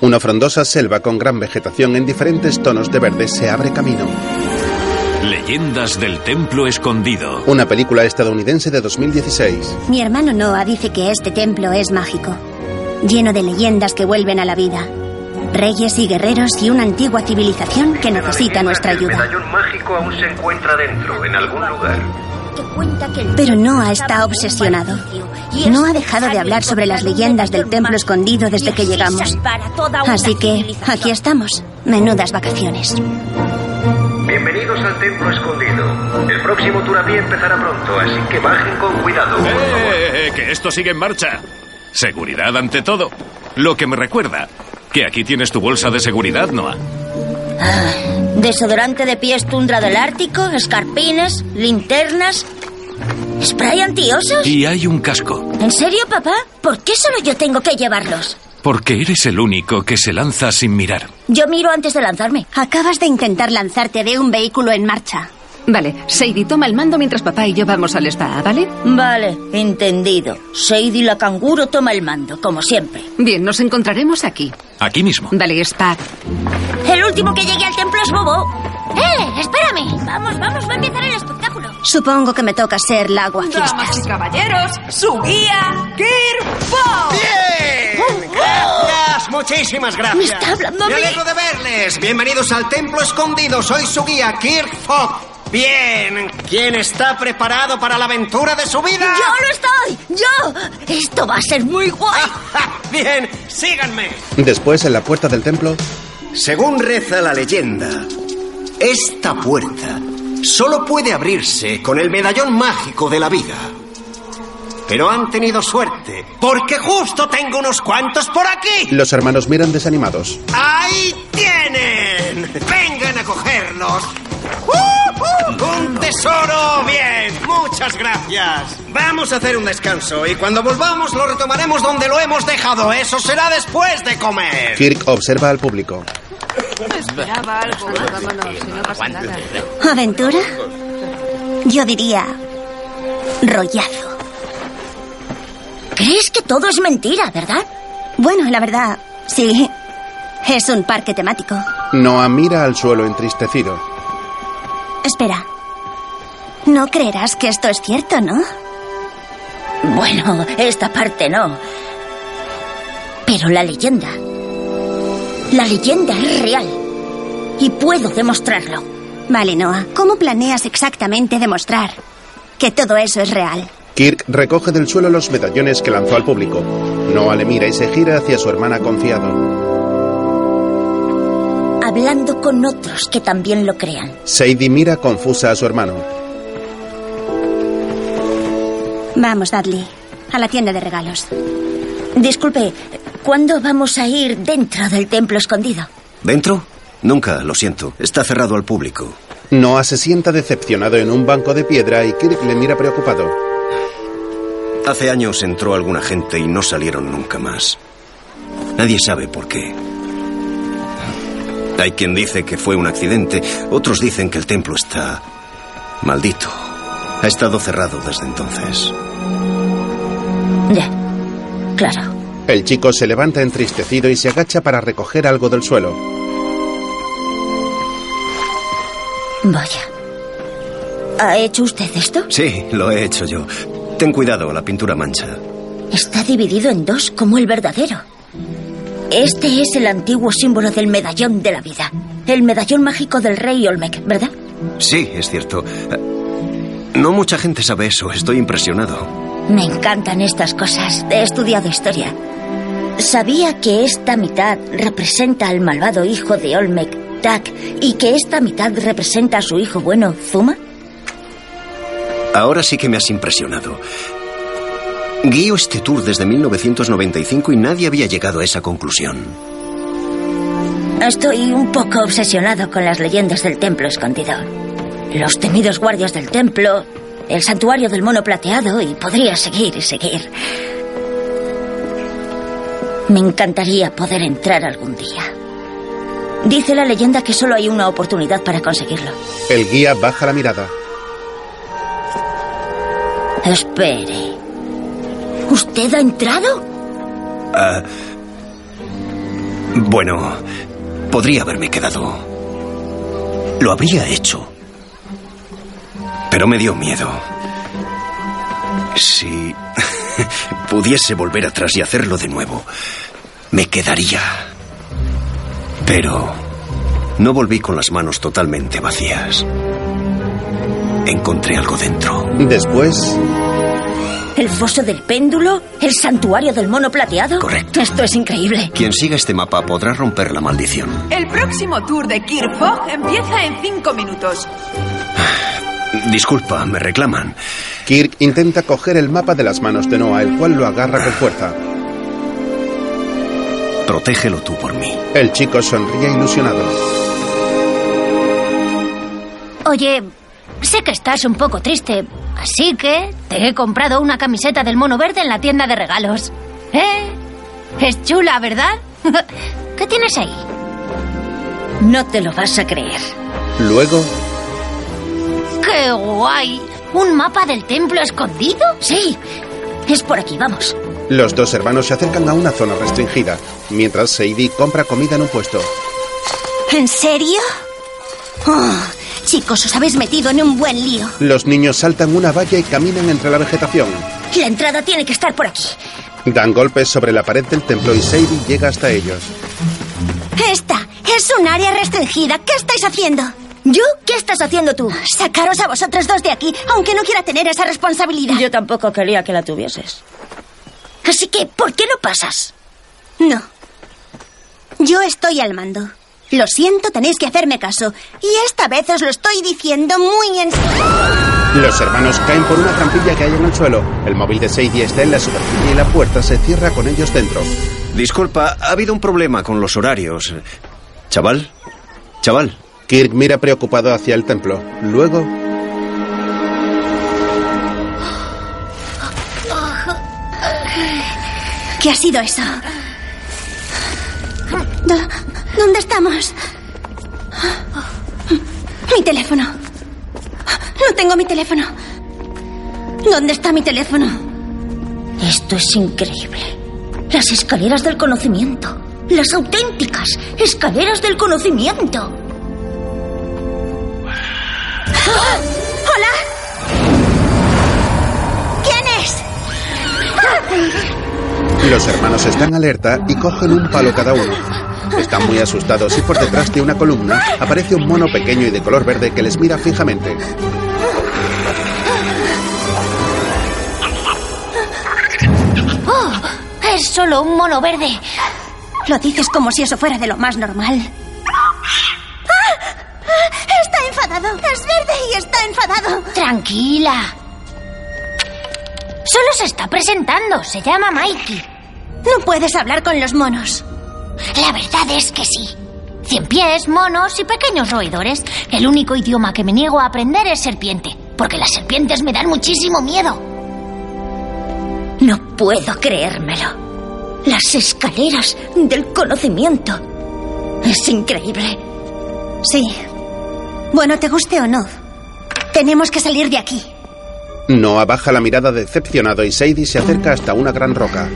Una frondosa selva con gran vegetación en diferentes tonos de verde se abre camino. Leyendas del Templo Escondido. Una película estadounidense de 2016. Mi hermano Noah dice que este templo es mágico, lleno de leyendas que vuelven a la vida. Reyes y guerreros y una antigua civilización que necesita nuestra El ayuda. medallón mágico aún se encuentra dentro, en algún lugar. Pero Noah está obsesionado. No ha dejado de hablar sobre las leyendas del templo escondido desde que llegamos. Así que aquí estamos. Menudas vacaciones. Bienvenidos al Templo Escondido. El próximo tour a pie empezará pronto, así que bajen con cuidado. por favor. ¡Eh, eh, que esto sigue en marcha! Seguridad ante todo. Lo que me recuerda que aquí tienes tu bolsa de seguridad, Noah. Desodorante de pies tundra del Ártico, escarpines, linternas, spray antiosos. Y hay un casco, ¿En serio, papá? ¿Por qué solo yo tengo que llevarlos? porque eres el único que se lanza sin mirar. Yo miro antes de lanzarme. Acabas de intentar lanzarte de un vehículo en marcha. Vale, Sadie, toma el mando mientras papá y yo vamos al spa, ¿vale? Vale, entendido. Sadie la canguro toma el mando, como siempre. Bien, nos encontraremos aquí. Aquí mismo. Vale, spa. El último que llegue al templo es Bobo. ¡Eh! ¡Espérame! Vamos, vamos, va a empezar el espectáculo. Supongo que me toca ser la Damas y caballeros, su guía, Kirk ¡Bien! Gracias, muchísimas gracias. ¿Me está hablando a Me mí? alegro de verles. Bienvenidos al Templo Escondido. Soy su guía, Kirk Fogg. Bien. ¿Quién está preparado para la aventura de su vida? ¡Yo lo estoy! ¡Yo! Esto va a ser muy guay. Bien, síganme. Después, en la puerta del templo, Según reza la leyenda, esta puerta solo puede abrirse con el medallón mágico de la vida. Pero han tenido suerte, porque justo tengo unos cuantos por aquí. los hermanos miran desanimados. ¡Ahí tienen! ¡Vengan a cogerlos! ¡Uh, uh! ¡Un tesoro! ¡Bien! Muchas gracias. Vamos a hacer un descanso y cuando volvamos lo retomaremos donde lo hemos dejado. Eso será después de comer. Kirk observa al público. Esperaba algo. ¿Aventura? Yo diría... rollazo. ¿Crees que todo es mentira, verdad? Bueno, la verdad, sí. Es un parque temático. Noah mira al suelo entristecido. Espera. No creerás que esto es cierto, ¿no? Bueno, esta parte no. Pero la leyenda. La leyenda es real. Y puedo demostrarlo. Vale, Noah. ¿Cómo planeas exactamente demostrar que todo eso es real? Kirk recoge del suelo los medallones que lanzó al público. Noah le mira y se gira hacia su hermana confiado. Hablando con otros que también lo crean. Sadie mira confusa a su hermano. Vamos, Dudley. A la tienda de regalos. Disculpe, ¿cuándo vamos a ir dentro del templo escondido? ¿Dentro? Nunca, lo siento. Está cerrado al público. Noah se sienta decepcionado en un banco de piedra y Kirk le mira preocupado. Hace años entró alguna gente y no salieron nunca más. Nadie sabe por qué. Hay quien dice que fue un accidente, otros dicen que el templo está maldito. Ha estado cerrado desde entonces. Ya, claro. El chico se levanta entristecido y se agacha para recoger algo del suelo. Vaya. ¿Ha hecho usted esto? Sí, lo he hecho yo. Ten cuidado, la pintura mancha. Está dividido en dos como el verdadero. Este es el antiguo símbolo del medallón de la vida. El medallón mágico del rey Olmec, ¿verdad? Sí, es cierto. No mucha gente sabe eso. Estoy impresionado. Me encantan estas cosas. He estudiado historia. ¿Sabía que esta mitad representa al malvado hijo de Olmec, Tak, y que esta mitad representa a su hijo bueno, Zuma? Ahora sí que me has impresionado. Guío este tour desde 1995 y nadie había llegado a esa conclusión. Estoy un poco obsesionado con las leyendas del templo escondido. Los temidos guardias del templo, el santuario del mono plateado y podría seguir y seguir. Me encantaría poder entrar algún día. Dice la leyenda que solo hay una oportunidad para conseguirlo. El guía baja la mirada. Espere. ¿Usted ha entrado? Ah, Bueno, podría haberme quedado. Lo habría hecho. Pero me dio miedo. Si pudiese volver atrás y hacerlo de nuevo, me quedaría. Pero no volví con las manos totalmente vacías. Encontré algo dentro. Después, ¿El foso del péndulo? ¿El santuario del mono plateado? Correcto. Esto es increíble. Quien siga este mapa podrá romper la maldición. El próximo tour de Kirk Fogg empieza en cinco minutos. Disculpa, me reclaman. Kirk intenta coger el mapa de las manos de Noah, el cual lo agarra con fuerza. Protégelo tú por mí. El chico sonríe ilusionado. Oye, sé que estás un poco triste, así que te he comprado una camiseta del mono verde en la tienda de regalos. ¿Eh? Es chula, ¿verdad? ¿Qué tienes ahí? No te lo vas a creer. Luego, ¡Qué guay! ¿Un mapa del templo escondido? Sí, es por aquí, vamos. los dos hermanos se acercan a una zona restringida, mientras Sadie compra comida en un puesto. ¿En serio? Oh, chicos, os habéis metido en un buen lío. Los niños saltan una valla y caminan entre la vegetación. La entrada tiene que estar por aquí. Dan golpes sobre la pared del templo y Sadie llega hasta ellos. Esta es un área restringida. ¿Qué estáis haciendo? ¿Yo? ¿Qué estás haciendo tú? Sacaros a vosotros dos de aquí, aunque no quiera tener esa responsabilidad. Yo tampoco quería que la tuvieses. Así que, ¿por qué no pasas? No. Yo estoy al mando. Lo siento, tenéis que hacerme caso. Y esta vez os lo estoy diciendo muy en serio. Los hermanos caen por una trampilla que hay en el suelo. El móvil de Sadie está en la superficie y la puerta se cierra con ellos dentro. Disculpa, ha habido un problema con los horarios. Chaval, chaval. Kirk mira preocupado hacia el templo. Luego, ¿Qué ha sido eso? ¿Dónde estamos? Mi teléfono. No tengo mi teléfono. ¿Dónde está mi teléfono? Esto es increíble. Las escaleras del conocimiento. Las auténticas escaleras del conocimiento. ¡Hola! ¿Quién es? los hermanos están alerta y cogen un palo cada uno. Están muy asustados y por detrás de una columna aparece un mono pequeño y de color verde que les mira fijamente. ¡Oh! Es solo un mono verde. Lo dices como si eso fuera de lo más normal. ¡Ah! Está enfadado. Es verde y está enfadado. Tranquila. Solo se está presentando. Se llama Mikey. No puedes hablar con los monos. La verdad es que sí. Cien pies, monos y pequeños roedores. El único idioma que me niego a aprender es serpiente, porque las serpientes me dan muchísimo miedo. No puedo creérmelo. Las escaleras del conocimiento. Es increíble. Sí. Bueno, te guste o no. Tenemos que salir de aquí. Noah baja la mirada decepcionado y Sadie se acerca hasta una gran roca.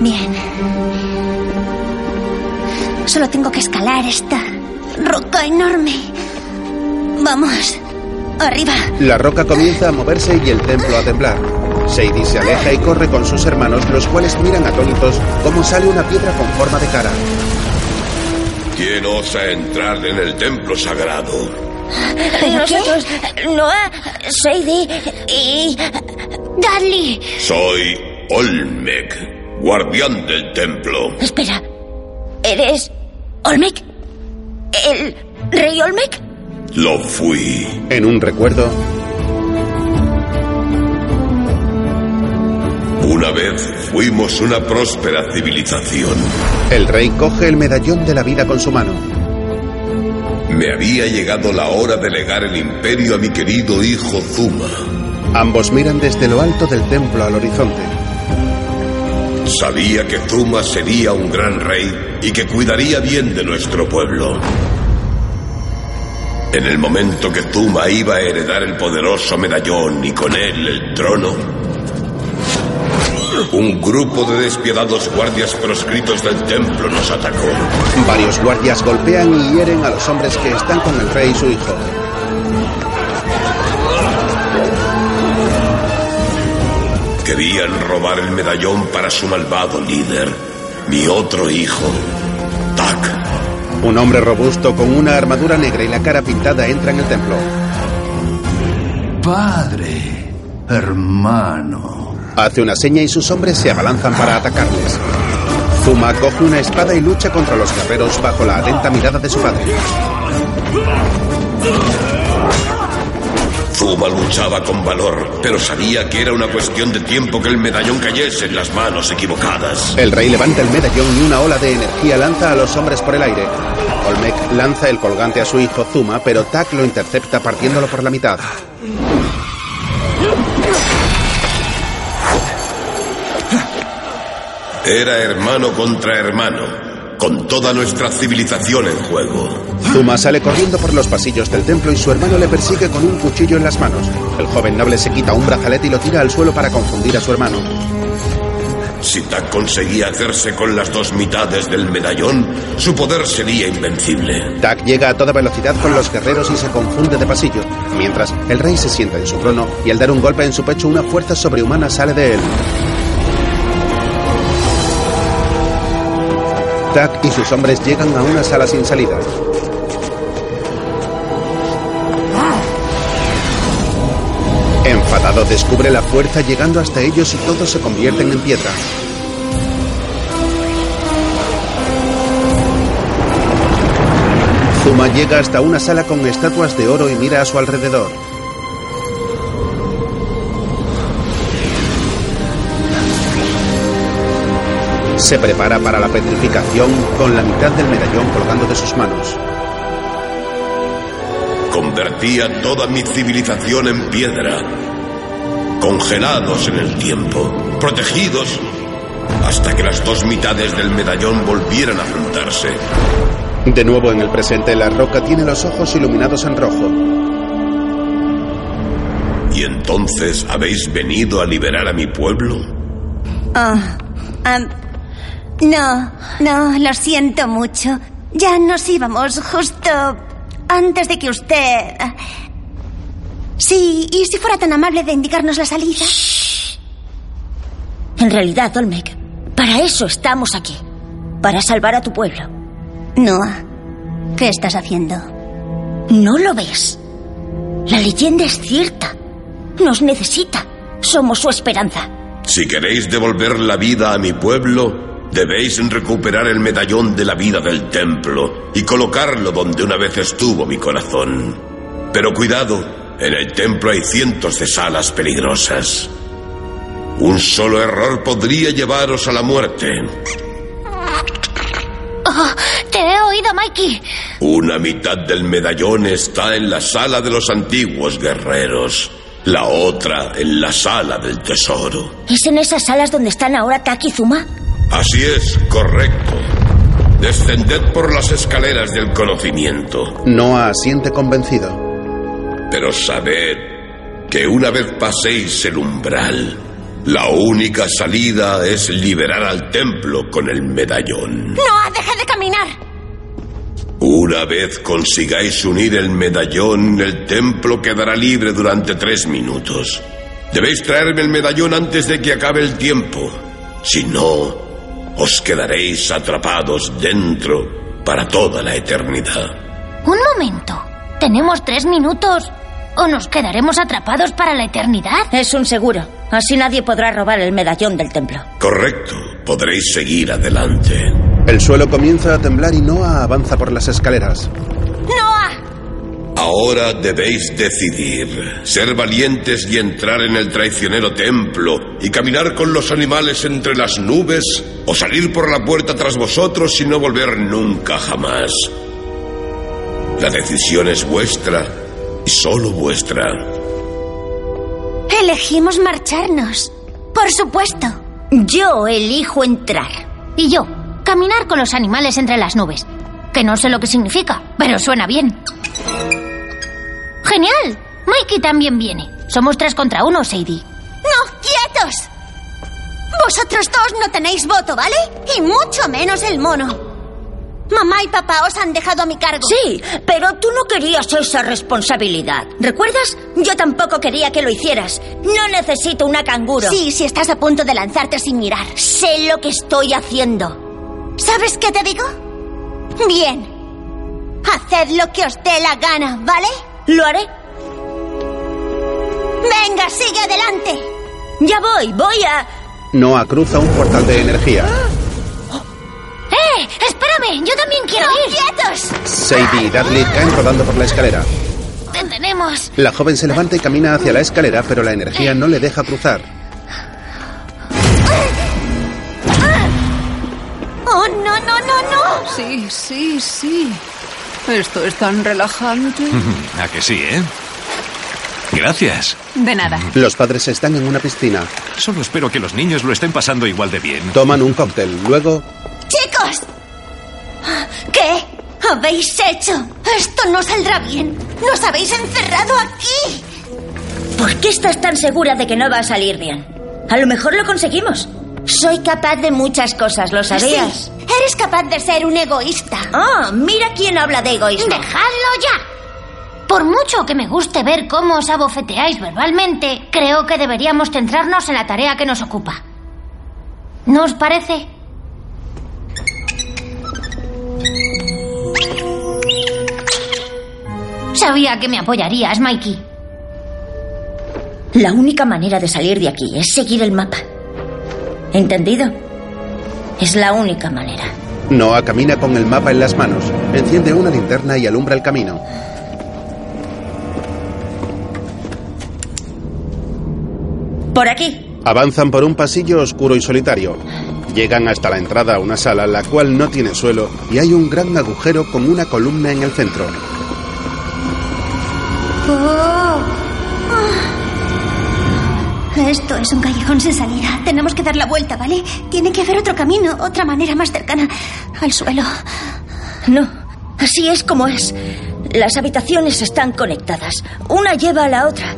Bien. Solo tengo que escalar esta roca enorme. Vamos. Arriba. La roca comienza a moverse y el templo a temblar. Sadie se aleja y corre con sus hermanos, los cuales miran atónitos cómo sale una piedra con forma de cara. ¿Quién osa entrar en el templo sagrado? ¿Pero Nosotros, Noah, Sadie y... Dudley. Soy Olmec, guardián del templo. Espera. ¿Eres Olmec? ¿El rey Olmec? Lo fui. En un recuerdo, Una vez fuimos una próspera civilización. el rey coge el medallón de la vida con su mano. Me había llegado la hora de legar el imperio a mi querido hijo Zuma. Ambos miran desde lo alto del templo al horizonte. Sabía que Zuma sería un gran rey y que cuidaría bien de nuestro pueblo. En el momento que Zuma iba a heredar el poderoso medallón y con él el trono, Un grupo de despiadados guardias proscritos del templo nos atacó. Varios guardias golpean y hieren a los hombres que están con el rey y su hijo. Querían robar el medallón para su malvado líder, mi otro hijo, Tak. Un hombre robusto con una armadura negra y la cara pintada entra en el templo. Padre, hermano. Hace una seña y sus hombres se abalanzan para atacarles. Zuma coge una espada y lucha contra los guerreros bajo la atenta mirada de su padre. Zuma luchaba con valor, pero sabía que era una cuestión de tiempo que el medallón cayese en las manos equivocadas. El rey levanta el medallón y una ola de energía lanza a los hombres por el aire. Olmec lanza el colgante a su hijo Zuma, pero Tak lo intercepta partiéndolo por la mitad. Era hermano contra hermano, con toda nuestra civilización en juego. Zuma sale corriendo por los pasillos del templo y su hermano le persigue con un cuchillo en las manos. El joven noble se quita un brazalete y lo tira al suelo para confundir a su hermano. Si Tak conseguía hacerse con las dos mitades del medallón, su poder sería invencible. Tak llega a toda velocidad con los guerreros y se confunde de pasillo, mientras el rey se sienta en su trono y al dar un golpe en su pecho una fuerza sobrehumana sale de él. Y sus hombres llegan a una sala sin salida. Enfadado descubre la fuerza llegando hasta ellos y todos se convierten en piedra. Zuma llega hasta una sala con estatuas de oro y mira a su alrededor. Se prepara para la petrificación con la mitad del medallón colgando de sus manos. Convertía toda mi civilización en piedra, congelados en el tiempo, protegidos hasta que las dos mitades del medallón volvieran a juntarse. De nuevo en el presente, la roca tiene los ojos iluminados en rojo. ¿Y entonces habéis venido a liberar a mi pueblo? Ah, ah, no, no, lo siento mucho. Ya nos íbamos justo antes de que usted... Sí, y si fuera tan amable de indicarnos la salida. En realidad, Olmec, para eso estamos aquí. Para salvar a tu pueblo. Noah, ¿qué estás haciendo? ¿No lo ves? La leyenda es cierta. Nos necesita. Somos su esperanza. Si queréis devolver la vida a mi pueblo, debéis recuperar el medallón de la vida del templo y colocarlo donde una vez estuvo mi corazón. Pero cuidado, en el templo hay cientos de salas peligrosas. Un solo error podría llevaros a la muerte. Oh, te he oído, Mikey. Una mitad del medallón está en la sala de los antiguos guerreros. La otra en la sala del tesoro. ¿Es en esas salas donde están ahora Taki y Zuma? Así es, correcto. Descended por las escaleras del conocimiento. Noah asiente convencido. Pero sabed que una vez paséis el umbral, la única salida es liberar al templo con el medallón. ¡No, deje de caminar! Una vez consigáis unir el medallón, el templo quedará libre durante tres minutos. Debéis traerme el medallón antes de que acabe el tiempo. Si no, os quedaréis atrapados dentro para toda la eternidad. Un momento. Tenemos tres minutos. ¿O nos quedaremos atrapados para la eternidad? Es un seguro. Así nadie podrá robar el medallón del templo. Correcto. Podréis seguir adelante. El suelo comienza a temblar y Noah avanza por las escaleras. Ahora debéis decidir. Ser valientes y entrar en el traicionero templo y caminar con los animales entre las nubes o salir por la puerta tras vosotros y no volver nunca jamás. La decisión es vuestra y solo vuestra. Elegimos marcharnos. Por supuesto. Yo elijo entrar. Y yo, caminar con los animales entre las nubes. Que no sé lo que significa, pero suena bien. ¡Genial! Mikey también viene. Somos tres contra uno, Sadie. ¡No! ¡Quietos! Vosotros dos no tenéis voto, ¿vale? Y mucho menos el mono. Mamá y papá os han dejado a mi cargo. Sí, pero tú no querías esa responsabilidad. ¿Recuerdas? Yo tampoco quería que lo hicieras. No necesito una canguro. Sí, si estás a punto de lanzarte sin mirar. Sé lo que estoy haciendo. ¿Sabes qué te digo? Bien. Haced lo que os dé la gana, ¿vale? Lo haré. Venga, sigue adelante. Ya voy, voy a... Noah cruza un portal de energía. ¡Eh! ¡Espérame! ¡Yo también quiero ir! ¡Quietos! Sadie y Dudley caen rodando por la escalera. ¡Te tenemos! La joven se levanta y camina hacia la escalera, pero la energía no le deja cruzar. ¡Oh, no, no, no, no! Sí, sí, sí. Esto es tan relajante. ¿A que sí, eh? Gracias. De nada. Los padres están en una piscina. Solo espero que los niños lo estén pasando igual de bien. Toman un cóctel. Luego, ¡Chicos! ¿Qué habéis hecho? Esto no saldrá bien. Nos habéis encerrado aquí. ¿Por qué estás tan segura de que no va a salir bien? A lo mejor lo conseguimos. Soy capaz de muchas cosas, ¿lo sabías? Sí, eres capaz de ser un egoísta. Ah, mira quién habla de egoísmo. ¡Dejadlo ya! Por mucho que me guste ver cómo os abofeteáis verbalmente, creo que deberíamos centrarnos en la tarea que nos ocupa. ¿No os parece? Sabía que me apoyarías, Mikey. La única manera de salir de aquí es seguir el mapa. ¿Entendido? Es la única manera. Noah camina con el mapa en las manos, enciende una linterna y alumbra el camino. Por aquí. Avanzan por un pasillo oscuro y solitario. Llegan hasta la entrada a una sala la cual no tiene suelo y hay un gran agujero con una columna en el centro. Oh. Ah. Esto es un callejón sin salida. Tenemos que dar la vuelta, ¿vale? Tiene que haber otro camino, otra manera más cercana al suelo. No, así es como es. Las habitaciones están conectadas. Una lleva a la otra.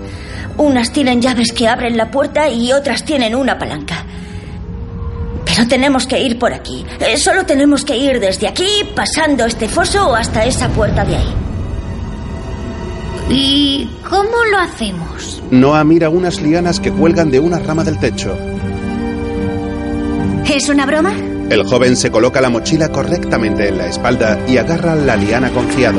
Unas tienen llaves que abren la puerta y otras tienen una palanca. Pero tenemos que ir por aquí. Eh, Solo tenemos que ir desde aquí, pasando este foso hasta esa puerta de ahí. ¿Y cómo lo hacemos? Noah mira unas lianas que cuelgan de una rama del techo. ¿Es una broma? El joven se coloca la mochila correctamente en la espalda y agarra la liana confiado.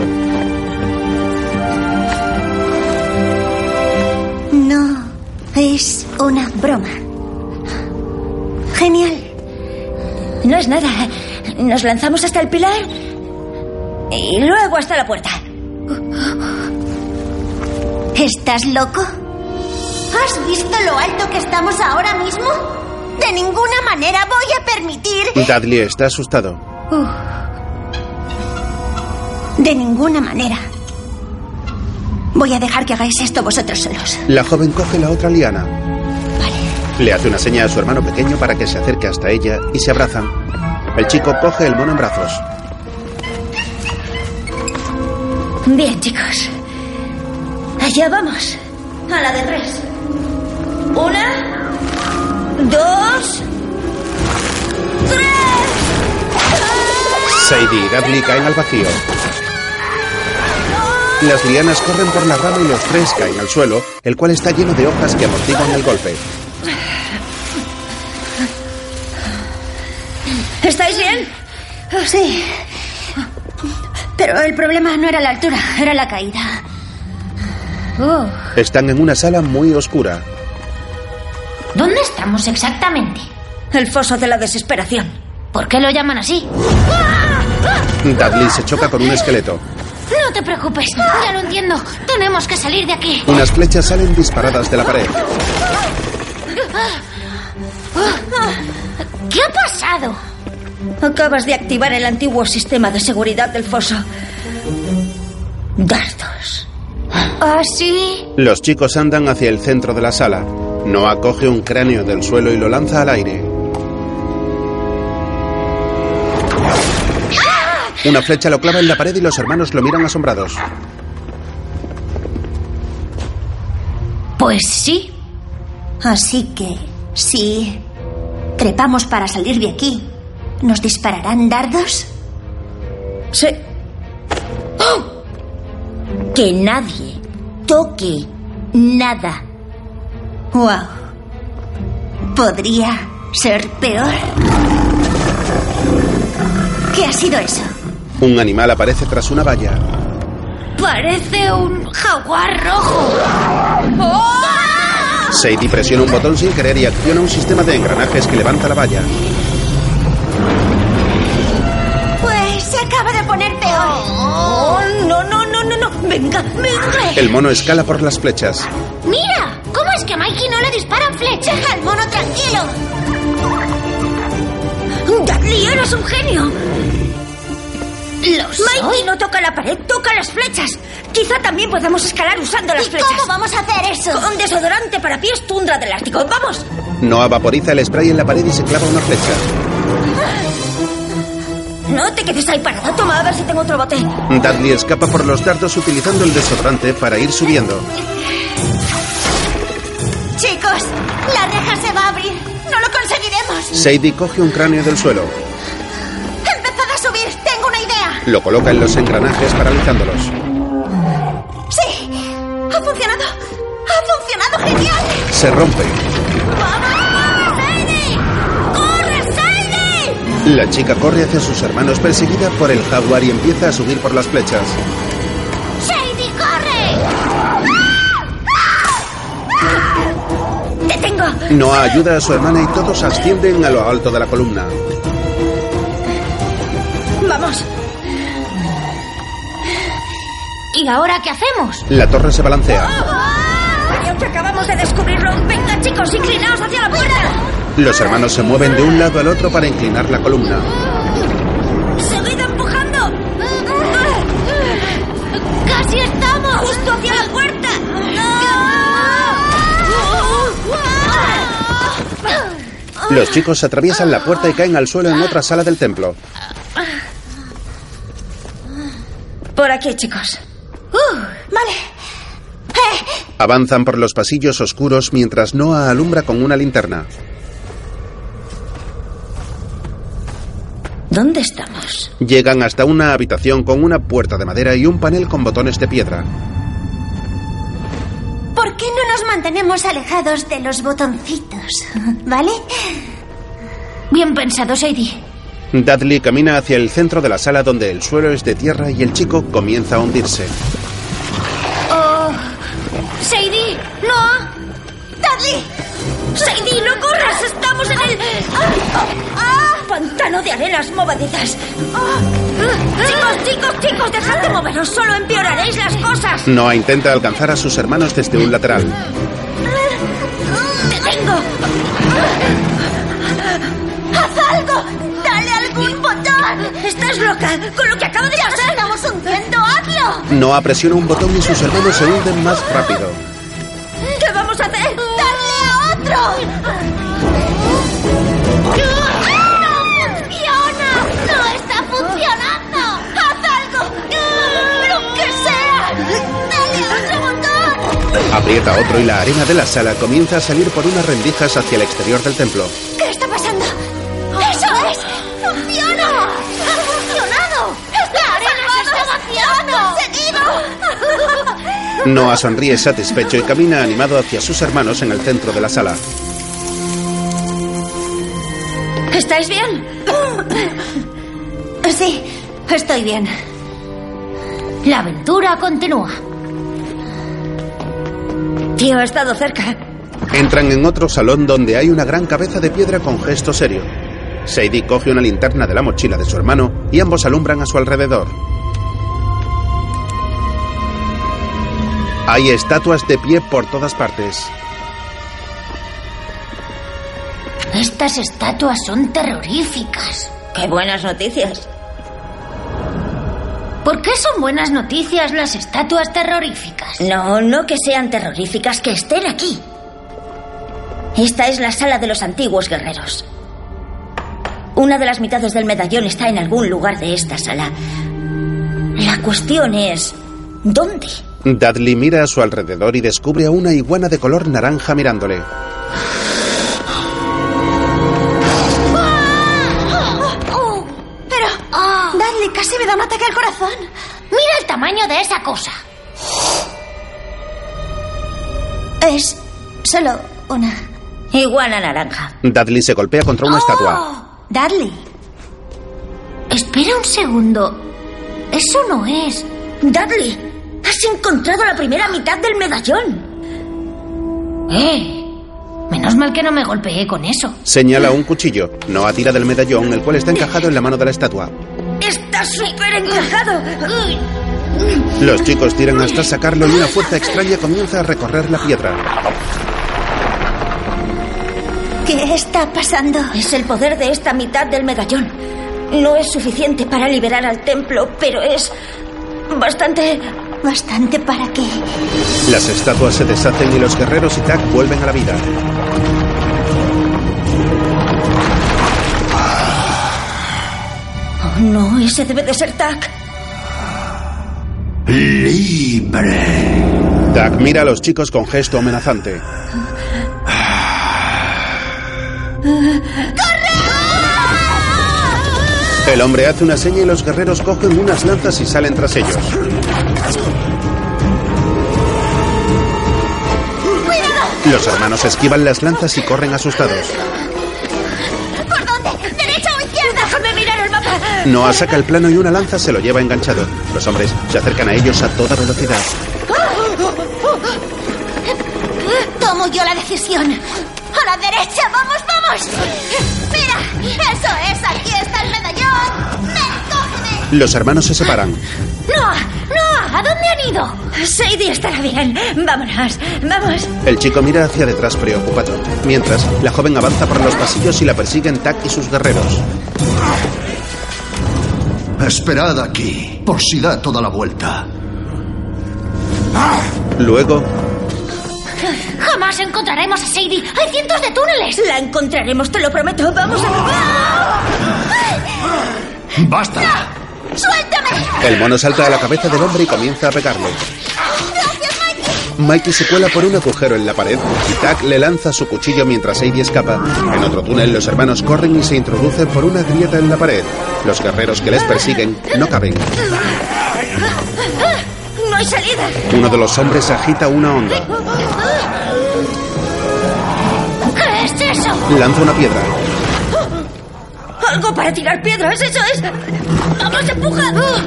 No, es una broma. Genial. No es nada. Nos lanzamos hasta el pilar y luego hasta la puerta. ¿Estás loco? ¿Has visto lo alto que estamos ahora mismo? De ninguna manera voy a permitir... Dudley está asustado. De ninguna manera. Voy a dejar que hagáis esto vosotros solos. La joven coge la otra liana. Le hace una seña a su hermano pequeño para que se acerque hasta ella y se abrazan. El chico coge el mono en brazos. Bien, chicos. Allá vamos. A la de tres. Una, dos, Sadie y Dudley caen al vacío. Las lianas corren por la rama y los tres caen al suelo, el cual está lleno de hojas que amortiguan el golpe. ¿Estáis bien? Sí. Pero el problema no era la altura, era la caída. Oh, Están en una sala muy oscura. ¿Dónde estamos exactamente? El foso de la desesperación. ¿Por qué lo llaman así? Dudley se choca con un esqueleto. No te preocupes, ya lo entiendo. Tenemos que salir de aquí. Unas flechas salen disparadas de la pared. ¿Qué ha pasado? Acabas de activar el antiguo sistema de seguridad del foso. Dardos. ¿Ah, sí? Los chicos andan hacia el centro de la sala. Noah coge un cráneo del suelo y lo lanza al aire. Una flecha lo clava en la pared y los hermanos lo miran asombrados. Pues sí. Así que, sí. trepamos para salir de aquí, ¿nos dispararán dardos? Sí. Que nadie toque nada. Wow. Podría ser peor. ¿Qué ha sido eso? Un animal aparece tras una valla. Parece un jaguar rojo. Sadie presiona un botón sin querer y acciona un sistema de engranajes que levanta la valla. Venga, venga. El mono escala por las flechas. ¡Mira! ¿Cómo es que a Mikey no le disparan flechas? Deja al mono tranquilo. Dudley, eres un genio. Lo Mikey no toca la pared, toca las flechas. Quizá también podamos escalar usando las ¿Y flechas. cómo vamos a hacer eso? Con desodorante para pies tundra del Ártico. ¡Vamos! Noah vaporiza el spray en la pared y se clava una flecha. No te quedes ahí parada. Toma, a ver si tengo otro bote. Dudley escapa por los dardos utilizando el desodorante para ir subiendo. Chicos, la reja se va a abrir. No lo conseguiremos. Sadie coge un cráneo del suelo. Empezad a subir. Tengo una idea. Lo coloca en los engranajes paralizándolos. Sí. Ha funcionado. Ha funcionado genial. Se rompe. La chica corre hacia sus hermanos perseguida por el jaguar y empieza a subir por las flechas. ¡Sadie, corre! ¡Te tengo! Noah ayuda a su hermana y todos ascienden a lo alto de la columna. ¡Vamos! ¿Y ahora qué hacemos? La torre se balancea. Creo que acabamos de descubrirlo. Venga, chicos, inclinaos hacia la puerta. Los hermanos se mueven de un lado al otro para inclinar la columna. ¡Seguid empujando! ¡Casi estamos! ¡Justo hacia la puerta! Los chicos atraviesan la puerta y caen al suelo en otra sala del templo. Por aquí, chicos. Vale. Avanzan por los pasillos oscuros mientras Noah alumbra con una linterna. ¿Dónde estamos? Llegan hasta una habitación con una puerta de madera y un panel con botones de piedra. ¿Por qué no nos mantenemos alejados de los botoncitos? ¿Vale? Bien pensado, Sadie. Dudley camina hacia el centro de la sala donde el suelo es de tierra y el chico comienza a hundirse. Oh. Sadie, no. ¡Dudley! ¡Sadie, no corras! ¡Estamos en el... ¡Ah! ¡Pantano de arenas movedizas! ¡Chicos, chicos, chicos! ¡Dejad de moveros! ¡Solo empeoraréis las cosas! Noah intenta alcanzar a sus hermanos desde un lateral. ¡Te tengo! ¡Haz algo! ¡Dale algún botón! ¡Estás loca! ¡Con lo que acaba de ¡Nos pasar! estamos hundiendo! ¡Hazlo! Noah presiona un botón y sus hermanos se hunden más rápido. Aprieta otro y la arena de la sala comienza a salir por unas rendijas hacia el exterior del templo. ¿Qué está pasando? ¡Eso es! ¡Funciona! ¡Ha funcionado! ¡La arena se está vaciando! ¡Conseguido! Noah sonríe satisfecho y camina animado hacia sus hermanos en el centro de la sala. ¿Estáis bien? Sí, estoy bien. La aventura continúa. Tío, ha estado cerca. Entran en otro salón donde hay una gran cabeza de piedra con gesto serio. Sadie coge una linterna de la mochila de su hermano y ambos alumbran a su alrededor. Hay estatuas de pie por todas partes. Estas estatuas son terroríficas. ¡Qué buenas noticias! ¿Por qué son buenas noticias las estatuas terroríficas? No, no que sean terroríficas, que estén aquí. Esta es la sala de los antiguos guerreros. Una de las mitades del medallón está en algún lugar de esta sala. La cuestión es... ¿Dónde? Dudley mira a su alrededor y descubre a una iguana de color naranja mirándole. Tamaño de esa cosa. Es solo una. Iguana naranja. Dudley se golpea contra una estatua. Oh, Dudley. Espera un segundo. Eso no es. Dudley, has encontrado la primera mitad del medallón. Eh. Menos mal que no me golpeé con eso. Señala un cuchillo. Noah tira del medallón, el cual está encajado en la mano de la estatua. Está súper encajado. Los chicos tiran hasta sacarlo y una fuerza extraña comienza a recorrer la piedra. ¿Qué está pasando? Es el poder de esta mitad del medallón. No es suficiente para liberar al templo, pero es bastante... ¿Bastante para qué? Las estatuas se deshacen y los guerreros y Tak vuelven a la vida. Oh, no, ese debe de ser Tak. Libre. Tak mira a los chicos con gesto amenazante. El hombre hace una seña y los guerreros cogen unas lanzas y salen tras ellos. Los hermanos esquivan las lanzas y corren asustados. Noah saca el plano y una lanza se lo lleva enganchado. Los hombres se acercan a ellos a toda velocidad. Tomo yo la decisión. A la derecha, vamos, vamos. Mira, eso es, aquí está el medallón. Ven, cógeme. Los hermanos se separan. ¡Noah! ¡Noah! ¿A dónde han ido? Sadie estará bien. Vámonos, vamos. El chico mira hacia detrás preocupado. Mientras, la joven avanza por los pasillos y la persiguen Tak y sus guerreros. Esperad aquí, por si da toda la vuelta. Luego, Jamás encontraremos a Sadie. Hay cientos de túneles. La encontraremos, te lo prometo. Vamos a... ¡Basta! ¡Suéltame! el mono salta a la cabeza del hombre y comienza a pegarle. Gracias, Mikey. Mikey se cuela por un agujero en la pared y Tak le lanza su cuchillo mientras Sadie escapa. En otro túnel, los hermanos corren y se introducen por una grieta en la pared. Los guerreros que les persiguen no caben. No hay salida. Uno de los hombres agita una onda. ¿Qué es eso? Lanza una piedra. Algo para tirar piedras, eso es. Vamos, empuja. No,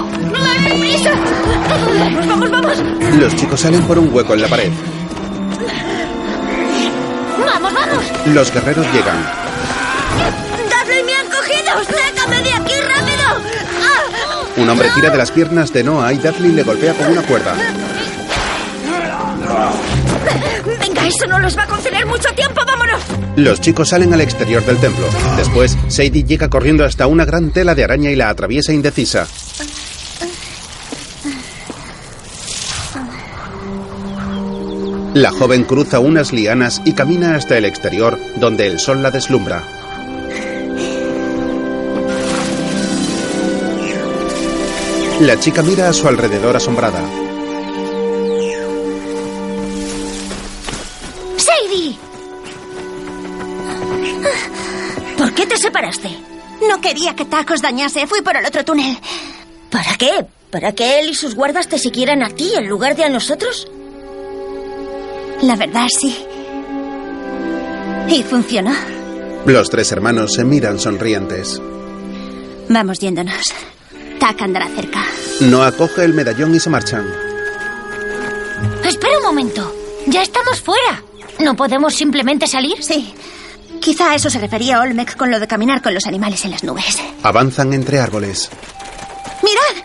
no prisa. Vamos, vamos, vamos. Los chicos salen por un hueco en la pared. ¡Vamos, vamos! Los guerreros llegan. Dudley, me han cogido. Un hombre tira de las piernas de Noah y Dudley le golpea con una cuerda. Venga, eso no nos va a conceder mucho tiempo. Vámonos. Los chicos salen al exterior del templo. Después, Sadie llega corriendo hasta una gran tela de araña y la atraviesa indecisa. La joven cruza unas lianas y camina hasta el exterior, donde el sol la deslumbra. La chica mira a su alrededor asombrada. ¡Sadie! ¿Por qué te separaste? No quería que Tac os dañase. Fui por el otro túnel. ¿Para qué? ¿Para que él y sus guardas te siguieran a ti en lugar de a nosotros? La verdad, sí. Y funcionó. Los tres hermanos se miran sonrientes. Vamos yéndonos. Tac andará cerca. Noah coge el medallón y se marchan. Espera un momento. Ya estamos fuera. ¿No podemos simplemente salir? Sí. Quizá a eso se refería Olmec con lo de caminar con los animales en las nubes. Avanzan entre árboles. ¡Mirad!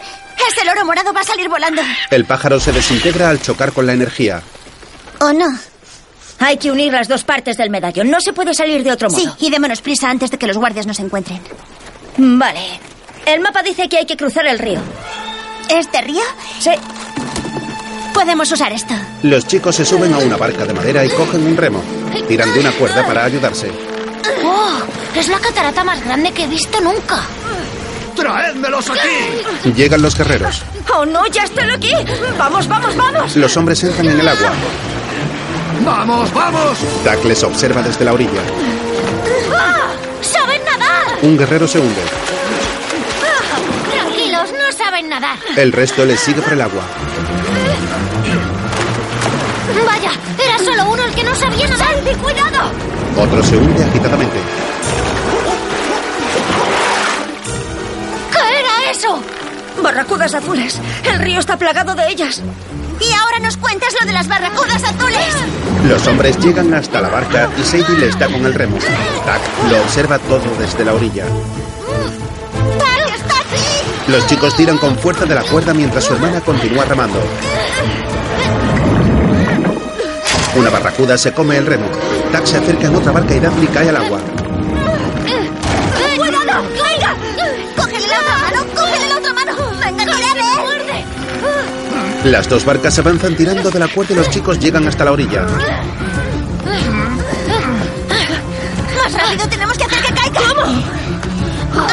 Ese loro morado va a salir volando. El pájaro se desintegra al chocar con la energía. ¿O no? Hay que unir las dos partes del medallón. No se puede salir de otro modo. Sí, y démonos prisa antes de que los guardias nos encuentren. Vale. El mapa dice que hay que cruzar el río. ¿Este río? Sí. Podemos usar esto. Los chicos se suben a una barca de madera y cogen un remo. Tiran de una cuerda para ayudarse. ¡Oh! Es la catarata más grande que he visto nunca. ¡Traédmelos aquí! Llegan los guerreros. ¡Oh, no! ¡Ya están aquí! ¡Vamos, vamos, vamos! Los hombres entran en el agua. ¡Vamos, vamos! Tack les observa desde la orilla. ¡Ah! ¡Saben nadar! Un guerrero se hunde. Saben nadar. El resto les sigue por el agua. Vaya, era solo uno el que no sabía nadar. ¡Sadie, cuidado! Otro se hunde agitadamente. ¿Qué era eso? Barracudas azules. El río está plagado de ellas. Y ahora nos cuentas lo de las barracudas azules. Los hombres llegan hasta la barca y Sadie les da con el remo. Tac lo observa todo desde la orilla. Los chicos tiran con fuerza de la cuerda mientras su hermana continúa remando. Una barracuda se come el remo. Tac se acerca en otra barca y Daphne cae al agua. ¡Cuidado! ¡Venga! ¡Cógele la otra mano! ¡Cógele la otra mano! ¡Venga, muerde! Las dos barcas avanzan tirando de la cuerda y los chicos llegan hasta la orilla. ¡Más rápido! ¡Tenemos que hacer que caiga! ¿Cómo?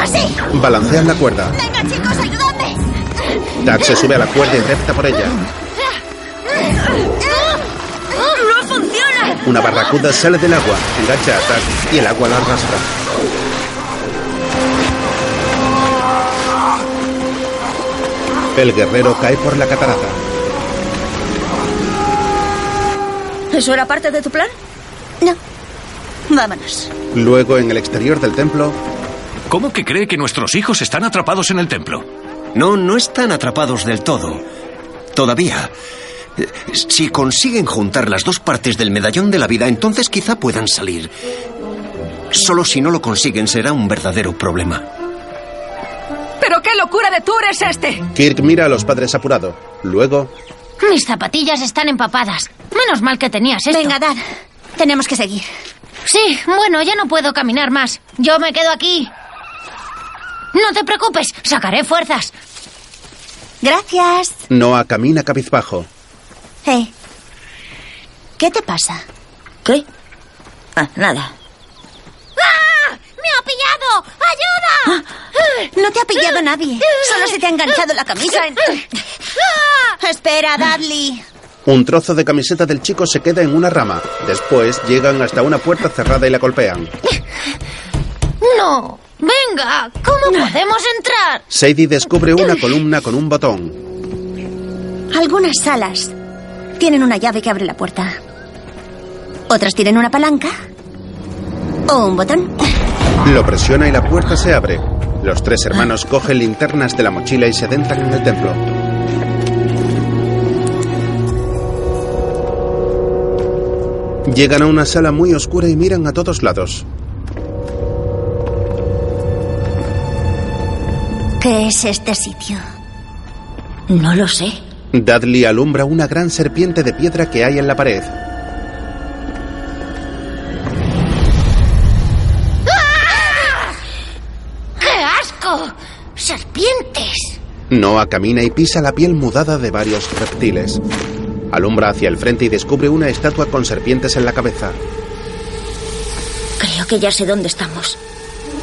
¡Así! Balancean la cuerda. ¡Venga, chicos! Tac se sube a la cuerda y repta por ella. ¡No funciona! Una barracuda sale del agua, engancha a Tac y el agua la arrastra. El guerrero cae por la catarata. ¿Eso era parte de tu plan? No. Vámonos. Luego, en el exterior del templo, ¿Cómo que cree que nuestros hijos están atrapados en el templo? No, no están atrapados del todo. Todavía. Si consiguen juntar las dos partes del medallón de la vida, entonces quizá puedan salir. Solo si no lo consiguen será un verdadero problema. ¿Pero qué locura de tour es este? Kirk mira a los padres apurado. Luego, Mis zapatillas están empapadas. Menos mal que tenías esto. Venga, Dad. Tenemos que seguir. Sí, bueno, ya no puedo caminar más. Yo me quedo aquí. No te preocupes, sacaré fuerzas. Gracias. Noah camina cabizbajo. Eh. ¿Qué te pasa? ¿Qué? Ah, nada. ¡Ah! ¡Me ha pillado! ¡Ayuda! No te ha pillado nadie. Solo se te ha enganchado la camisa. en- Espera, Dudley. Un trozo de camiseta del chico se queda en una rama. Después llegan hasta una puerta cerrada y la golpean. No. Venga, ¿cómo podemos entrar? Sadie descubre una columna con un botón. Algunas salas tienen una llave que abre la puerta. Otras tienen una palanca. O un botón. Lo presiona y la puerta se abre. Los tres hermanos cogen linternas de la mochila y se adentran en el templo. Llegan a una sala muy oscura y miran a todos lados. ¿Qué es este sitio? No lo sé. Dudley alumbra una gran serpiente de piedra que hay en la pared. ¡Qué asco! ¡Serpientes! Noah camina y pisa la piel mudada de varios reptiles. Alumbra hacia el frente y descubre una estatua con serpientes en la cabeza. Creo que ya sé dónde estamos.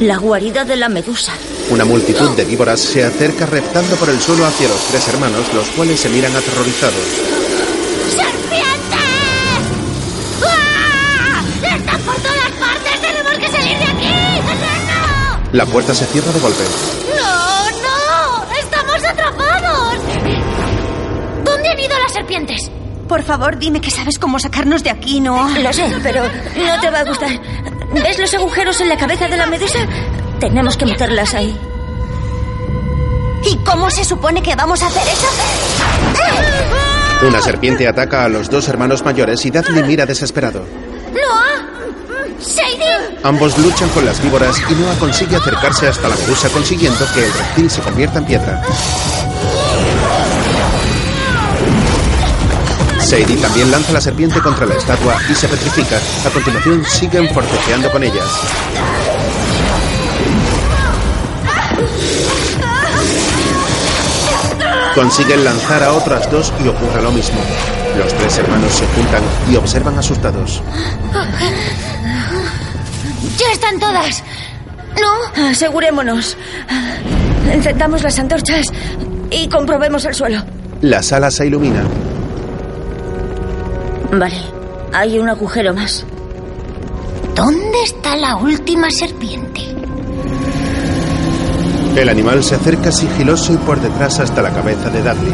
La guarida de la medusa. Una multitud de víboras se acerca reptando por el suelo hacia los tres hermanos, los cuales se miran aterrorizados. ¡Serpientes! ¡Ah! ¡Están por todas partes! ¡Tenemos que salir de aquí! ¡No! La puerta se cierra de golpe. ¡No! ¡No! ¡Estamos atrapados! ¿Dónde han ido las serpientes? Por favor, dime que sabes cómo sacarnos de aquí, ¿no? Lo sé, pero no te va a gustar. ¿Ves los agujeros en la cabeza de la medusa? Tenemos que meterlas ahí. ¿Y cómo se supone que vamos a hacer eso? Una serpiente ataca a los dos hermanos mayores y Dudley mira desesperado. ¡Noah! ¡Sadie! Ambos luchan con las víboras y Noah consigue acercarse hasta la medusa consiguiendo que el reptil se convierta en piedra. Sadie también lanza la serpiente contra la estatua y se petrifica. A continuación siguen forcejeando con ellas. Consiguen lanzar a otras dos y ocurre lo mismo. Los tres hermanos se juntan y observan asustados. ¡Ya están todas! ¿No? Asegurémonos. Encendamos las antorchas y comprobemos el suelo. La sala se ilumina. Vale, hay un agujero más. ¿Dónde está la última serpiente? El animal se acerca sigiloso y por detrás hasta la cabeza de Dudley.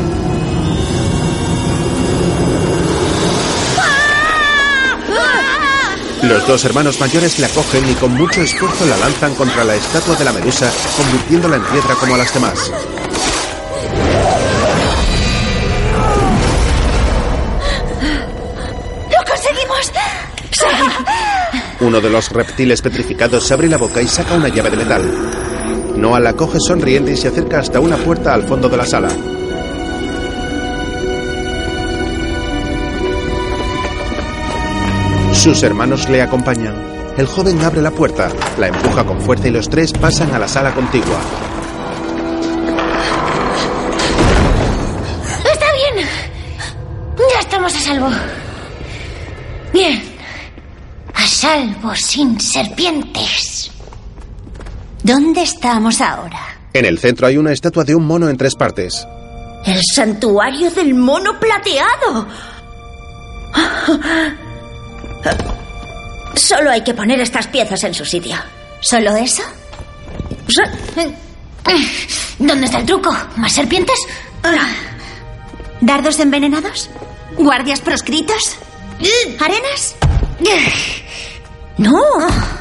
Los dos hermanos mayores la cogen y con mucho esfuerzo la lanzan contra la estatua de la medusa, convirtiéndola en piedra como a las demás. Uno de los reptiles petrificados abre la boca y saca una llave de metal. Noah la coge sonriente y se acerca hasta una puerta al fondo de la sala. Sus hermanos le acompañan. El joven abre la puerta, la empuja con fuerza y los tres pasan a la sala contigua. Está bien. Ya estamos a salvo. Bien. Salvo sin serpientes. ¿Dónde estamos ahora? En el centro hay una estatua de un mono en tres partes. El santuario del mono plateado. Solo hay que poner estas piezas en su sitio. ¿Solo eso? ¿Dónde está el truco? ¿Más serpientes? ¿Dardos envenenados? ¿Guardias proscritos? ¿Arenas? No,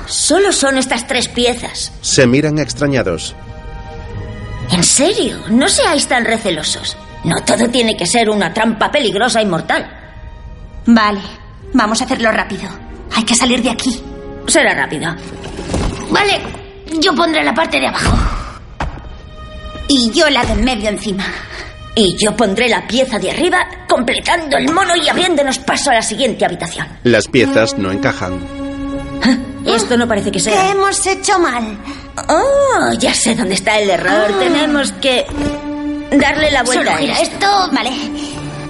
solo son estas tres piezas. Se miran extrañados. En serio, no seáis tan recelosos. No todo tiene que ser una trampa peligrosa y mortal. Vale, vamos a hacerlo rápido. Hay que salir de aquí. Será rápido. Vale, yo pondré la parte de abajo. Y yo la de en medio encima. Y yo pondré la pieza de arriba, completando el mono y abriéndonos paso a la siguiente habitación. Las piezas no encajan. Esto no parece que ¿Qué sea. hemos hecho mal? Oh, ya sé dónde está el error. Tenemos que darle la vuelta Solo a esto. esto. Vale.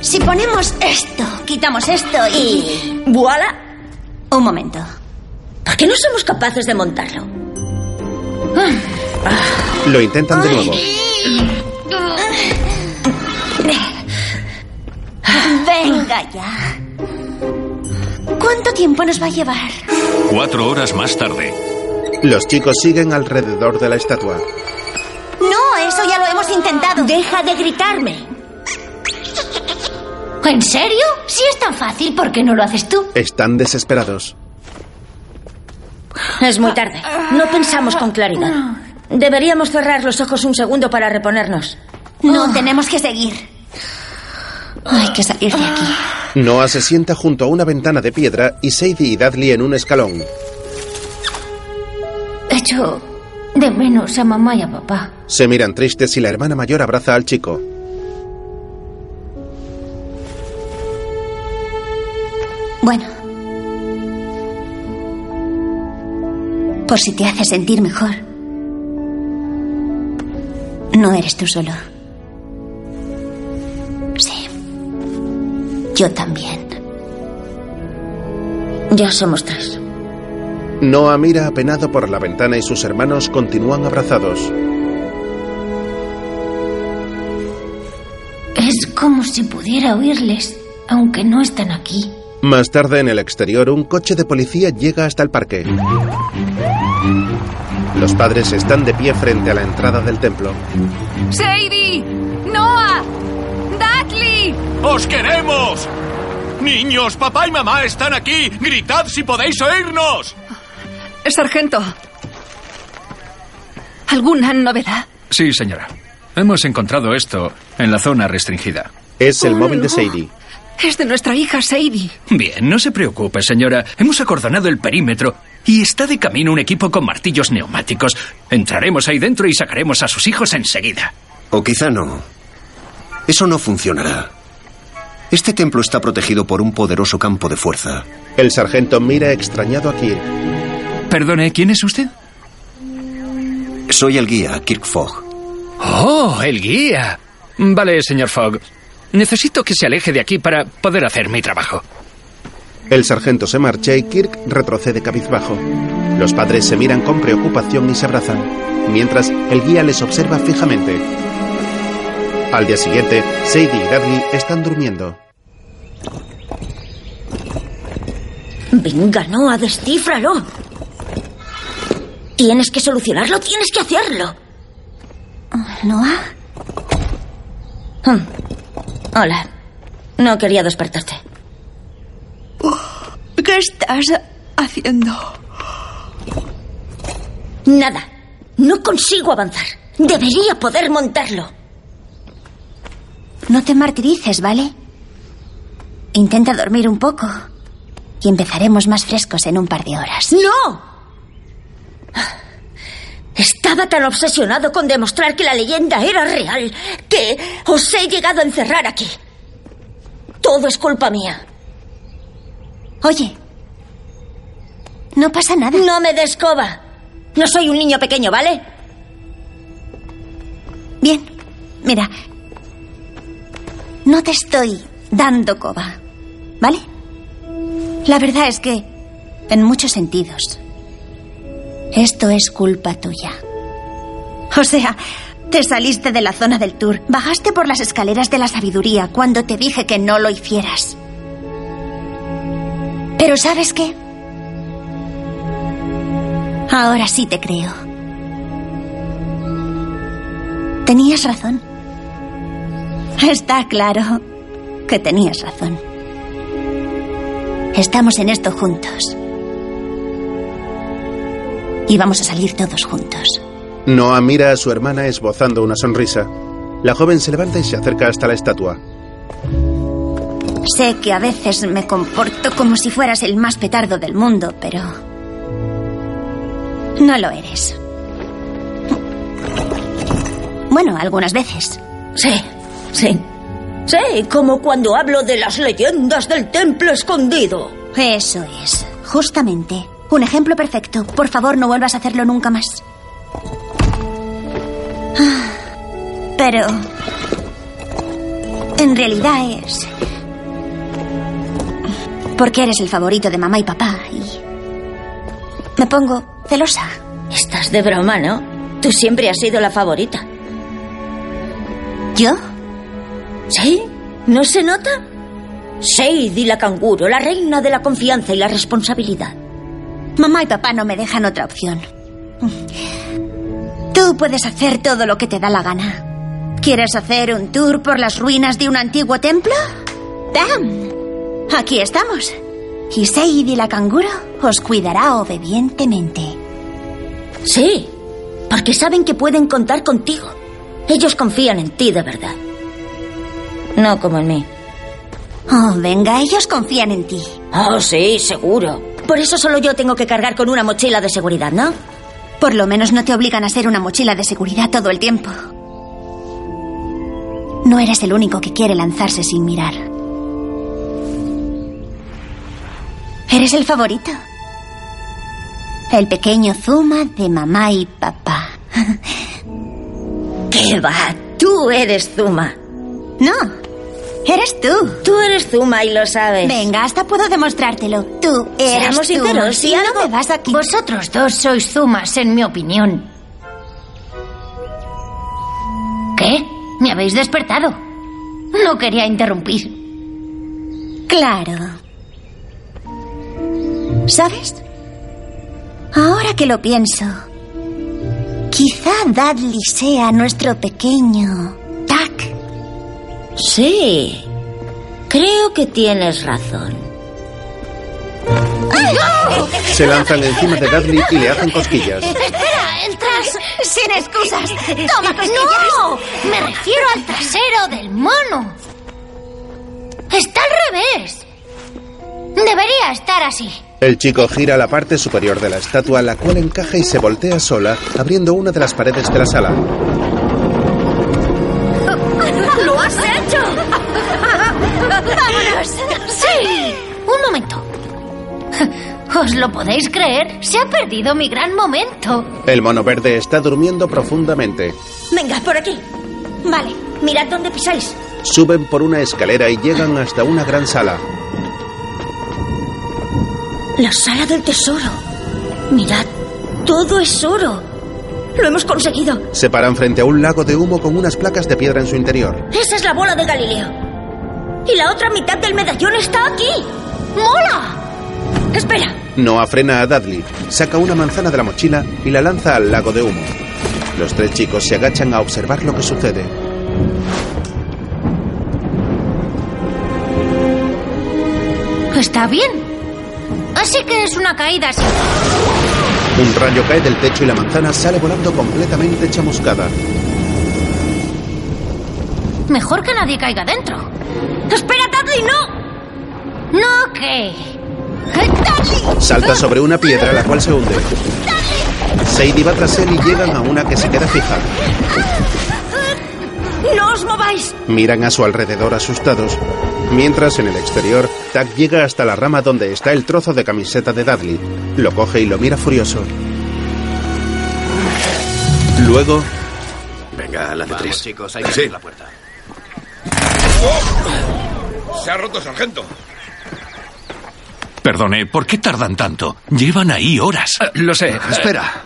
Si ponemos esto, quitamos esto y... Y voilà. Un momento. ¿Por qué no somos capaces de montarlo? Lo intentan de nuevo. Venga ya. ¿Cuánto tiempo nos va a llevar? Cuatro horas más tarde. Los chicos siguen alrededor de la estatua. No, eso ya lo hemos intentado. Deja de gritarme. ¿En serio? Si es tan fácil, ¿por qué no lo haces tú? Están desesperados. Es muy tarde. No pensamos con claridad. Deberíamos cerrar los ojos un segundo para reponernos. No, tenemos que seguir. Hay que salir de aquí. Noah se sienta junto a una ventana de piedra y Sadie y Dudley en un escalón. Echo de menos a mamá y a papá. Se miran tristes y la hermana mayor abraza al chico. Bueno. Por si te hace sentir mejor. No eres tú solo. Yo también. Ya somos tres. Noah mira apenado por la ventana y sus hermanos continúan abrazados. Es como si pudiera oírles, aunque no están aquí. Más tarde en el exterior, un coche de policía llega hasta el parque. Los padres están de pie frente a la entrada del templo. ¡Sadie! ¡Os queremos! Niños, papá y mamá están aquí. Gritad si podéis oírnos. Sargento. ¿Alguna novedad? Sí, señora. Hemos encontrado esto en la zona restringida. Es el Oh, móvil de. Sadie. Es de nuestra hija Sadie. Bien, no se preocupe, señora. Hemos acordonado el perímetro y está de camino un equipo con martillos neumáticos. Entraremos ahí dentro y sacaremos a sus hijos enseguida. O quizá no. Eso no funcionará. Este templo está protegido por un poderoso campo de fuerza. El sargento mira extrañado a Kirk. Perdone, ¿quién es usted? Soy el guía, Kirk Fogg. Oh, el guía. Vale, señor Fogg. Necesito que se aleje de aquí para poder hacer mi trabajo. El sargento se marcha y Kirk retrocede cabizbajo. Los padres se miran con preocupación y se abrazan, mientras el guía les observa fijamente. Al día siguiente, Sadie y Dudley están durmiendo. Venga, Noah, descífralo. Tienes que solucionarlo, tienes que hacerlo. Noah. Hmm. Hola. No quería despertarte. ¿Qué estás haciendo? Nada. No consigo avanzar. Debería poder montarlo. No te martirices, ¿vale? Intenta dormir un poco. Y empezaremos más frescos en un par de horas. ¡No! Estaba tan obsesionado con demostrar que la leyenda era real que os he llegado a encerrar aquí. Todo es culpa mía. Oye, no pasa nada. No me descoba. No soy un niño pequeño, ¿vale? Bien, mira. No te estoy dando coba, ¿vale? La verdad es que, en muchos sentidos, esto es culpa tuya. O sea, te saliste de la zona del tour, bajaste por las escaleras de la sabiduría cuando te dije que no lo hicieras. Pero ¿sabes qué? Ahora sí te creo. Tenías razón. Está claro que tenías razón. Estamos en esto juntos. Y vamos a salir todos juntos. Noah mira a su hermana esbozando una sonrisa. La joven se levanta y se acerca hasta la estatua. Sé que a veces me comporto como si fueras el más petardo del mundo, pero... No lo eres. Bueno, algunas veces. Sí, sí. Sí, como cuando hablo de las leyendas del templo escondido. Eso es, justamente. Un ejemplo perfecto. Por favor, no vuelvas a hacerlo nunca más. Ah, Pero... En realidad es... Porque eres el favorito de mamá y papá y... Me pongo celosa. Estás de broma, ¿no? Tú siempre has sido la favorita. ¿Yo? ¿Sí? ¿No se nota? Sadie la canguro, la reina de la confianza y la responsabilidad. Mamá y papá no me dejan otra opción. Tú puedes hacer todo lo que te da la gana. ¿Quieres hacer un tour por las ruinas de un antiguo templo? ¡Bam! Aquí estamos. Y Sadie la canguro os cuidará obedientemente. Sí, porque saben que pueden contar contigo. Ellos confían en ti de verdad. No como en mí. Oh, venga, ellos confían en ti. Oh, sí, seguro. Por eso solo yo tengo que cargar con una mochila de seguridad, ¿no? Por lo menos no te obligan a ser una mochila de seguridad todo el tiempo. No eres el único que quiere lanzarse sin mirar. Eres el favorito. El pequeño Zuma de mamá y papá. ¿Qué va? Tú eres Zuma. No, eres tú. Tú eres Zuma y lo sabes. Venga, hasta puedo demostrártelo. Tú eres Seamos tú. sinceros, Si si no algo- me vas aquí. Vosotros dos sois zumas, en mi opinión. ¿Qué? Me habéis despertado. No quería interrumpir. Claro. ¿Sabes? Ahora que lo pienso, quizá Dudley sea nuestro pequeño Tac. Sí. Creo que tienes razón. Se lanzan encima de Dudley y le hacen cosquillas. ¡Espera! ¡Entras! ¡Sin excusas! ¡Toma cosquillas! ¡No! Me refiero al trasero del mono. Está al revés. Debería estar así. El chico gira la parte superior de la estatua, la cual encaja y se voltea sola, abriendo una de las paredes de la sala. Momento. ¿Os lo podéis creer? Se ha perdido mi gran momento. El mono verde está durmiendo profundamente. Venga, por aquí. Vale, mirad dónde pisáis. Suben por una escalera y llegan hasta una gran sala. La sala del tesoro. Mirad, todo es oro. Lo hemos conseguido. Se paran frente a un lago de humo con unas placas de piedra en su interior. Esa es la bola de Galileo. Y la otra mitad del medallón está aquí. ¡Mola! Espera, Noah frena a Dudley, saca una manzana de la mochila y la lanza al lago de humo. Los tres chicos se agachan a observar lo que sucede. Está bien. Así que es una caída así. Un rayo cae del techo y la manzana sale volando completamente chamuscada. Mejor que nadie caiga dentro. ¡Espera, Dudley, no! ¿No qué? ¡Dudley! Salta sobre una piedra la cual se hunde. Sadie va tras él y llegan a una que se queda fija. ¡No os mováis! Miran a su alrededor asustados. Mientras en el exterior, Tack llega hasta la rama donde está el trozo de camiseta de Dudley. Lo coge y lo mira furioso. Luego, Venga, la de Vamos, tres. chicos, hay que Sí. abrir la puerta. Se ha roto, sargento. Perdone, ¿por qué tardan tanto? Llevan ahí horas. Ah, lo sé. Espera.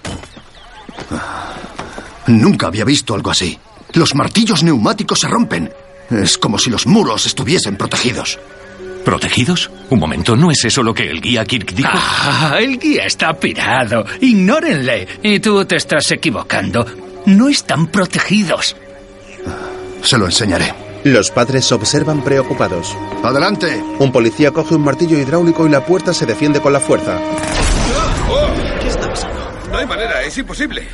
Nunca había visto algo así. Los martillos neumáticos se rompen. Es como si los muros estuviesen protegidos. ¿Protegidos? Un momento, ¿no es eso lo que el guía Kirk dijo? Ah, el guía está pirado. Ignórenle. Y tú te estás equivocando. No están protegidos. Se lo enseñaré. Los padres observan preocupados. Adelante. Un policía coge un martillo hidráulico y la puerta se defiende con la fuerza. ¿Qué está pasando? No hay manera, es imposible.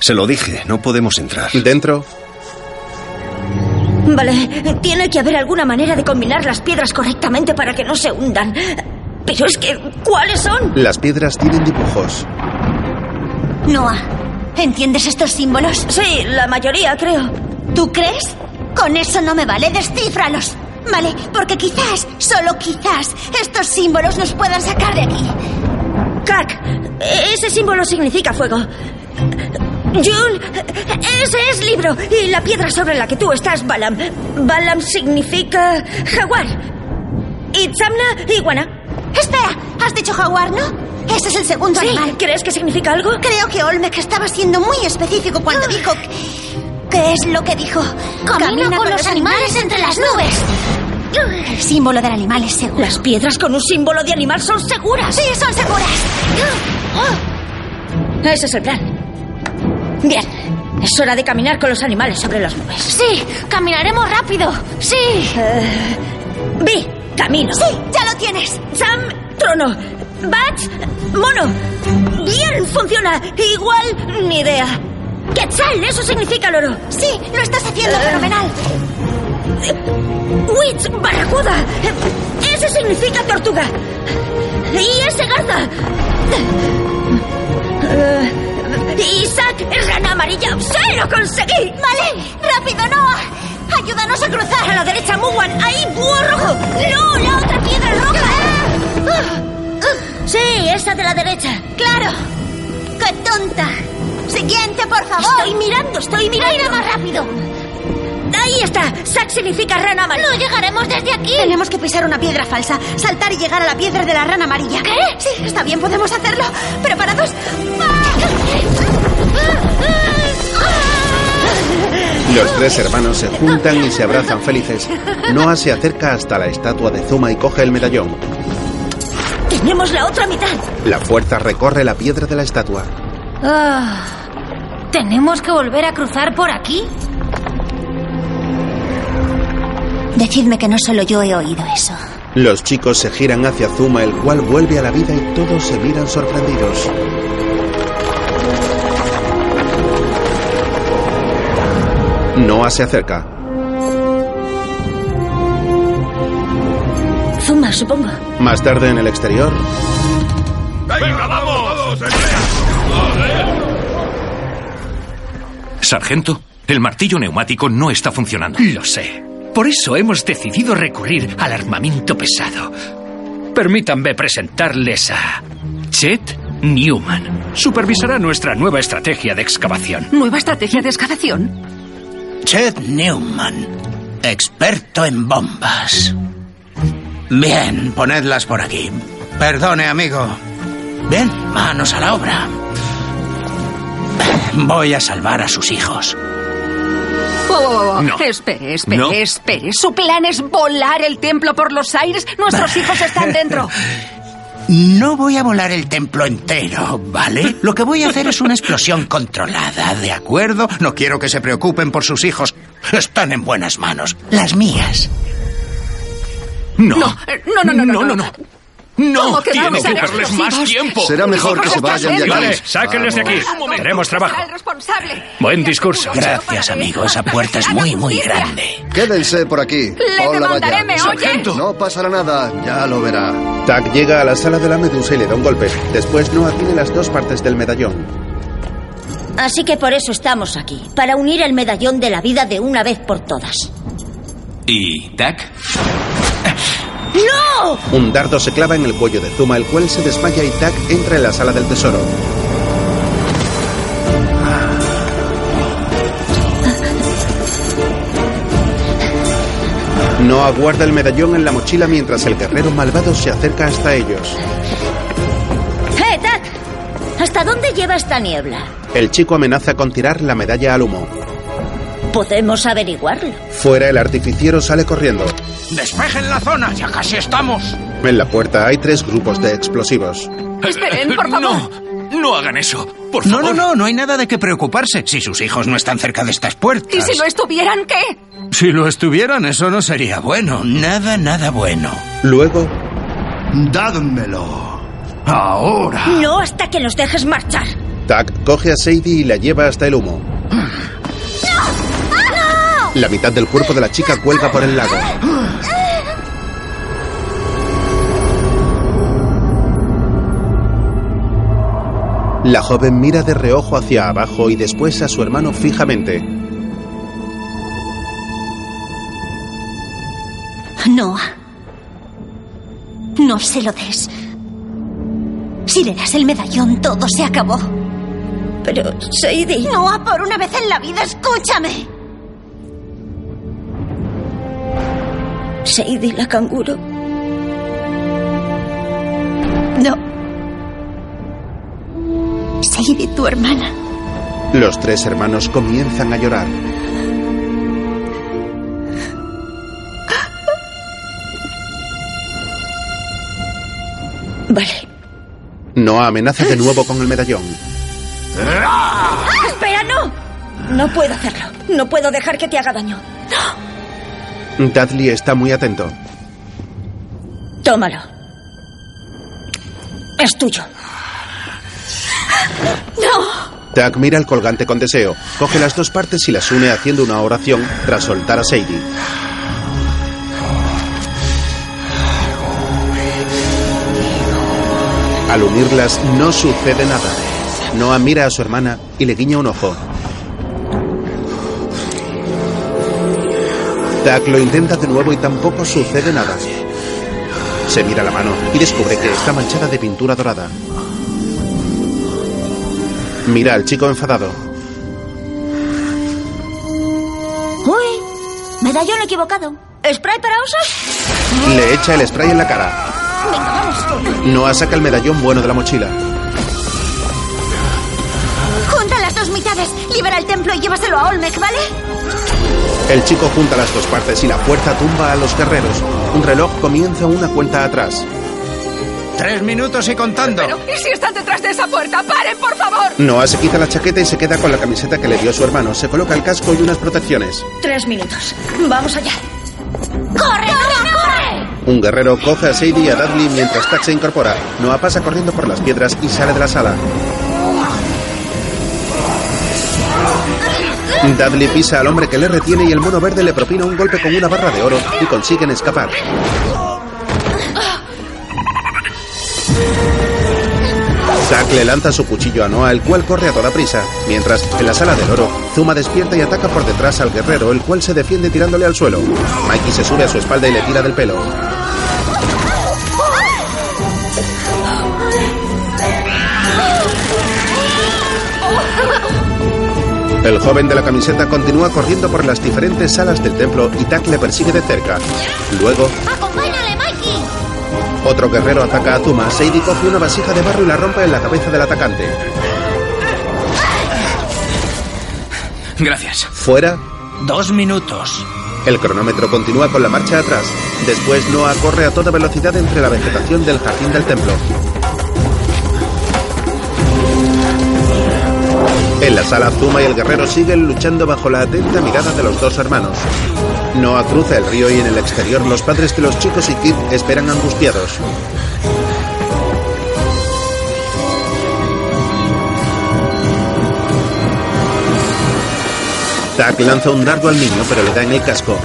Se lo dije, no podemos entrar. Dentro, Vale, tiene que haber alguna manera de combinar las piedras correctamente para que no se hundan. Pero es que, ¿cuáles son? las piedras tienen dibujos. Noah, ¿entiendes estos símbolos? Sí, la mayoría, creo. ¿Tú crees? Con eso no me vale, descífralos. Vale, porque quizás, solo quizás, estos símbolos nos puedan sacar de aquí. Cac, ese símbolo significa fuego. June, ese es libro. Y la piedra sobre la que tú estás, Balam. Balam significa jaguar. Y iguana. Espera, has dicho jaguar, ¿no? Ese es el segundo Sí, animal. ¿crees que significa algo? Creo que Olmec estaba siendo muy específico cuando dijo... ¿Qué es lo que dijo? Camina con los animales entre las nubes. El símbolo del animal es seguro. Las piedras con un símbolo de animal son seguras. Sí, son seguras. Ese es el plan. Bien, es hora de caminar con los animales sobre las nubes. Sí, caminaremos rápido. Sí. Vi, camino. Sí, ya lo tienes. Sam, trono. Bats, mono. Bien, funciona. Igual, ni idea. Quetzal, eso significa loro. Sí, lo estás haciendo fenomenal. Witch, barracuda. Eso significa tortuga. Y ese garza. Eh, Isaac, rana amarilla. ¡Sí, lo conseguí! Vale, rápido, Noah. Ayúdanos a cruzar. A la derecha, Muwan. Ahí, búho rojo. No, la otra piedra roja. Sí, esa de la derecha. Claro. ¡Qué tonta! Siguiente, por favor. Estoy mirando, estoy mirando. Mira más rápido. Ahí está. Sac significa rana amarilla. No llegaremos desde aquí. Tenemos que pisar una piedra falsa, saltar y llegar a la piedra de la rana amarilla. ¿Qué? Sí, está bien, podemos hacerlo. ¿Preparados? Los tres hermanos se juntan y se abrazan felices. Noah se acerca hasta la estatua de Zuma y coge el medallón. Tenemos la otra mitad. La fuerza recorre la piedra de la estatua. Ah, ¿Tenemos que volver a cruzar por aquí? Decidme que no solo yo he oído eso. Los chicos se giran hacia Zuma, el cual vuelve a la vida y todos se miran sorprendidos. Noah se acerca. Zuma, supongo. Más tarde en el exterior, ¡Venga, vamos! Sargento, el martillo neumático no está funcionando. Lo sé. Por eso hemos decidido recurrir al armamento pesado. Permítanme presentarles a Chet Newman. Supervisará nuestra nueva estrategia de excavación. ¿Nueva estrategia de excavación? Chet Newman, experto en bombas. Bien, ponedlas por aquí. Perdone, amigo. Bien, manos a la obra. Voy a salvar a sus hijos. Oh, oh, oh. No. Espere, espere, No. espere. ¿Su plan es volar el templo por los aires? Nuestros hijos están dentro. No voy a volar el templo entero, ¿vale? Lo que voy a hacer es una explosión controlada, ¿de acuerdo? No quiero que se preocupen por sus hijos. Están en buenas manos. Las mías. No. No, eh, no, no, no, no, no, no. No, ¿Cómo que tiene que darles más tiempo. Será mejor que se vayan de aquí. Vale, sáquenles de aquí. Tenemos trabajo. Buen discurso. Gracias, amigo. Esa puerta es muy, muy grande. Quédense por aquí. Hola, vaya. No pasará nada, ya lo verá. Tak llega a la sala de la medusa y le da un golpe. Después Noah tiene las dos partes del medallón. Así que por eso estamos aquí, para unir el medallón de la vida de una vez por todas. ¿Y Tac? ¡No! Un dardo se clava en el cuello de Zuma, el cual se desmaya y Tak entra en la sala del tesoro. Noah guarda el medallón en la mochila mientras el guerrero malvado se acerca hasta ellos. ¡Eh, Tac! ¿Hasta dónde lleva esta niebla? El chico amenaza con tirar la medalla al humo. Podemos averiguarlo. Fuera, el artificiero sale corriendo. ¡Despejen la zona! ¡Ya casi estamos! En la puerta hay tres grupos de explosivos. Esperen, por favor. No, no hagan eso. Por No, favor. no, no, no hay nada de qué preocuparse si sus hijos no están cerca de estas puertas. ¿Y si lo estuvieran, qué? Si lo estuvieran, eso no sería bueno. Nada, nada bueno. Luego, Dádmelo. Ahora. No hasta que los dejes marchar. Tak coge a Sadie y la lleva hasta el humo. La mitad del cuerpo de la chica cuelga por el lago. La joven mira de reojo hacia abajo y después a su hermano fijamente. Noah. No se lo des. Si le das el medallón, todo se acabó. Pero, Sadie... Noah, por una vez en la vida, escúchame. Sadie la canguro. No. Sadie, tu hermana. Los tres hermanos comienzan a llorar. Vale. Noah amenaza de nuevo con el medallón. ¡Espera, no! No puedo hacerlo. No puedo dejar que te haga daño. Dudley está muy atento. Tómalo. Es tuyo. ¡No! Tak mira el colgante con deseo, coge las dos partes y las une haciendo una oración tras soltar a Sadie. Al unirlas no sucede nada. Noah mira a su hermana y le guiña un ojo. Tak lo intenta de nuevo y tampoco sucede nada. Se mira la mano y descubre que está manchada de pintura dorada. Mira al chico enfadado. Uy, medallón equivocado. ¿Spray para osos? Le echa el spray en la cara. Venga, vamos. Noah saca el medallón bueno de la mochila. Junta las dos mitades. Libera el templo y llévaselo a Olmec, ¿vale? El chico junta las dos partes y la fuerza tumba a los guerreros. Un reloj comienza una cuenta atrás. Tres minutos y contando. Pero, ¿y si están detrás de esa puerta? ¡Paren, por favor! Noah se quita la chaqueta y se queda con la camiseta que le dio su hermano. Se coloca el casco y unas protecciones. Tres minutos. Vamos allá. ¡Corre, corre, corre! Un guerrero coge a Sadie y a Dudley mientras Tack se incorpora. Noah pasa corriendo por las piedras y sale de la sala. Dudley pisa al hombre que le retiene y el mono verde le propina un golpe con una barra de oro y consiguen escapar. Zack le lanza su cuchillo a Noah, el cual corre a toda prisa. Mientras, en la sala del oro, Zuma despierta y ataca por detrás al guerrero, el cual se defiende tirándole al suelo. Mikey se sube a su espalda y le tira del pelo. El joven de la camiseta continúa corriendo por las diferentes salas del templo y Tack le persigue de cerca. Luego. Otro guerrero ataca a Zuma. Sadie coge una vasija de barro y la rompe en la cabeza del atacante. Gracias. Fuera, Dos minutos. El cronómetro continúa con la marcha atrás. Después Noah corre a toda velocidad entre la vegetación del jardín del templo. En la sala, Zuma y el guerrero siguen luchando bajo la atenta mirada de los dos hermanos. Noah cruza el río y en el exterior los padres de los chicos y Kid esperan angustiados. Tak lanza un dardo al niño, pero le da en el casco.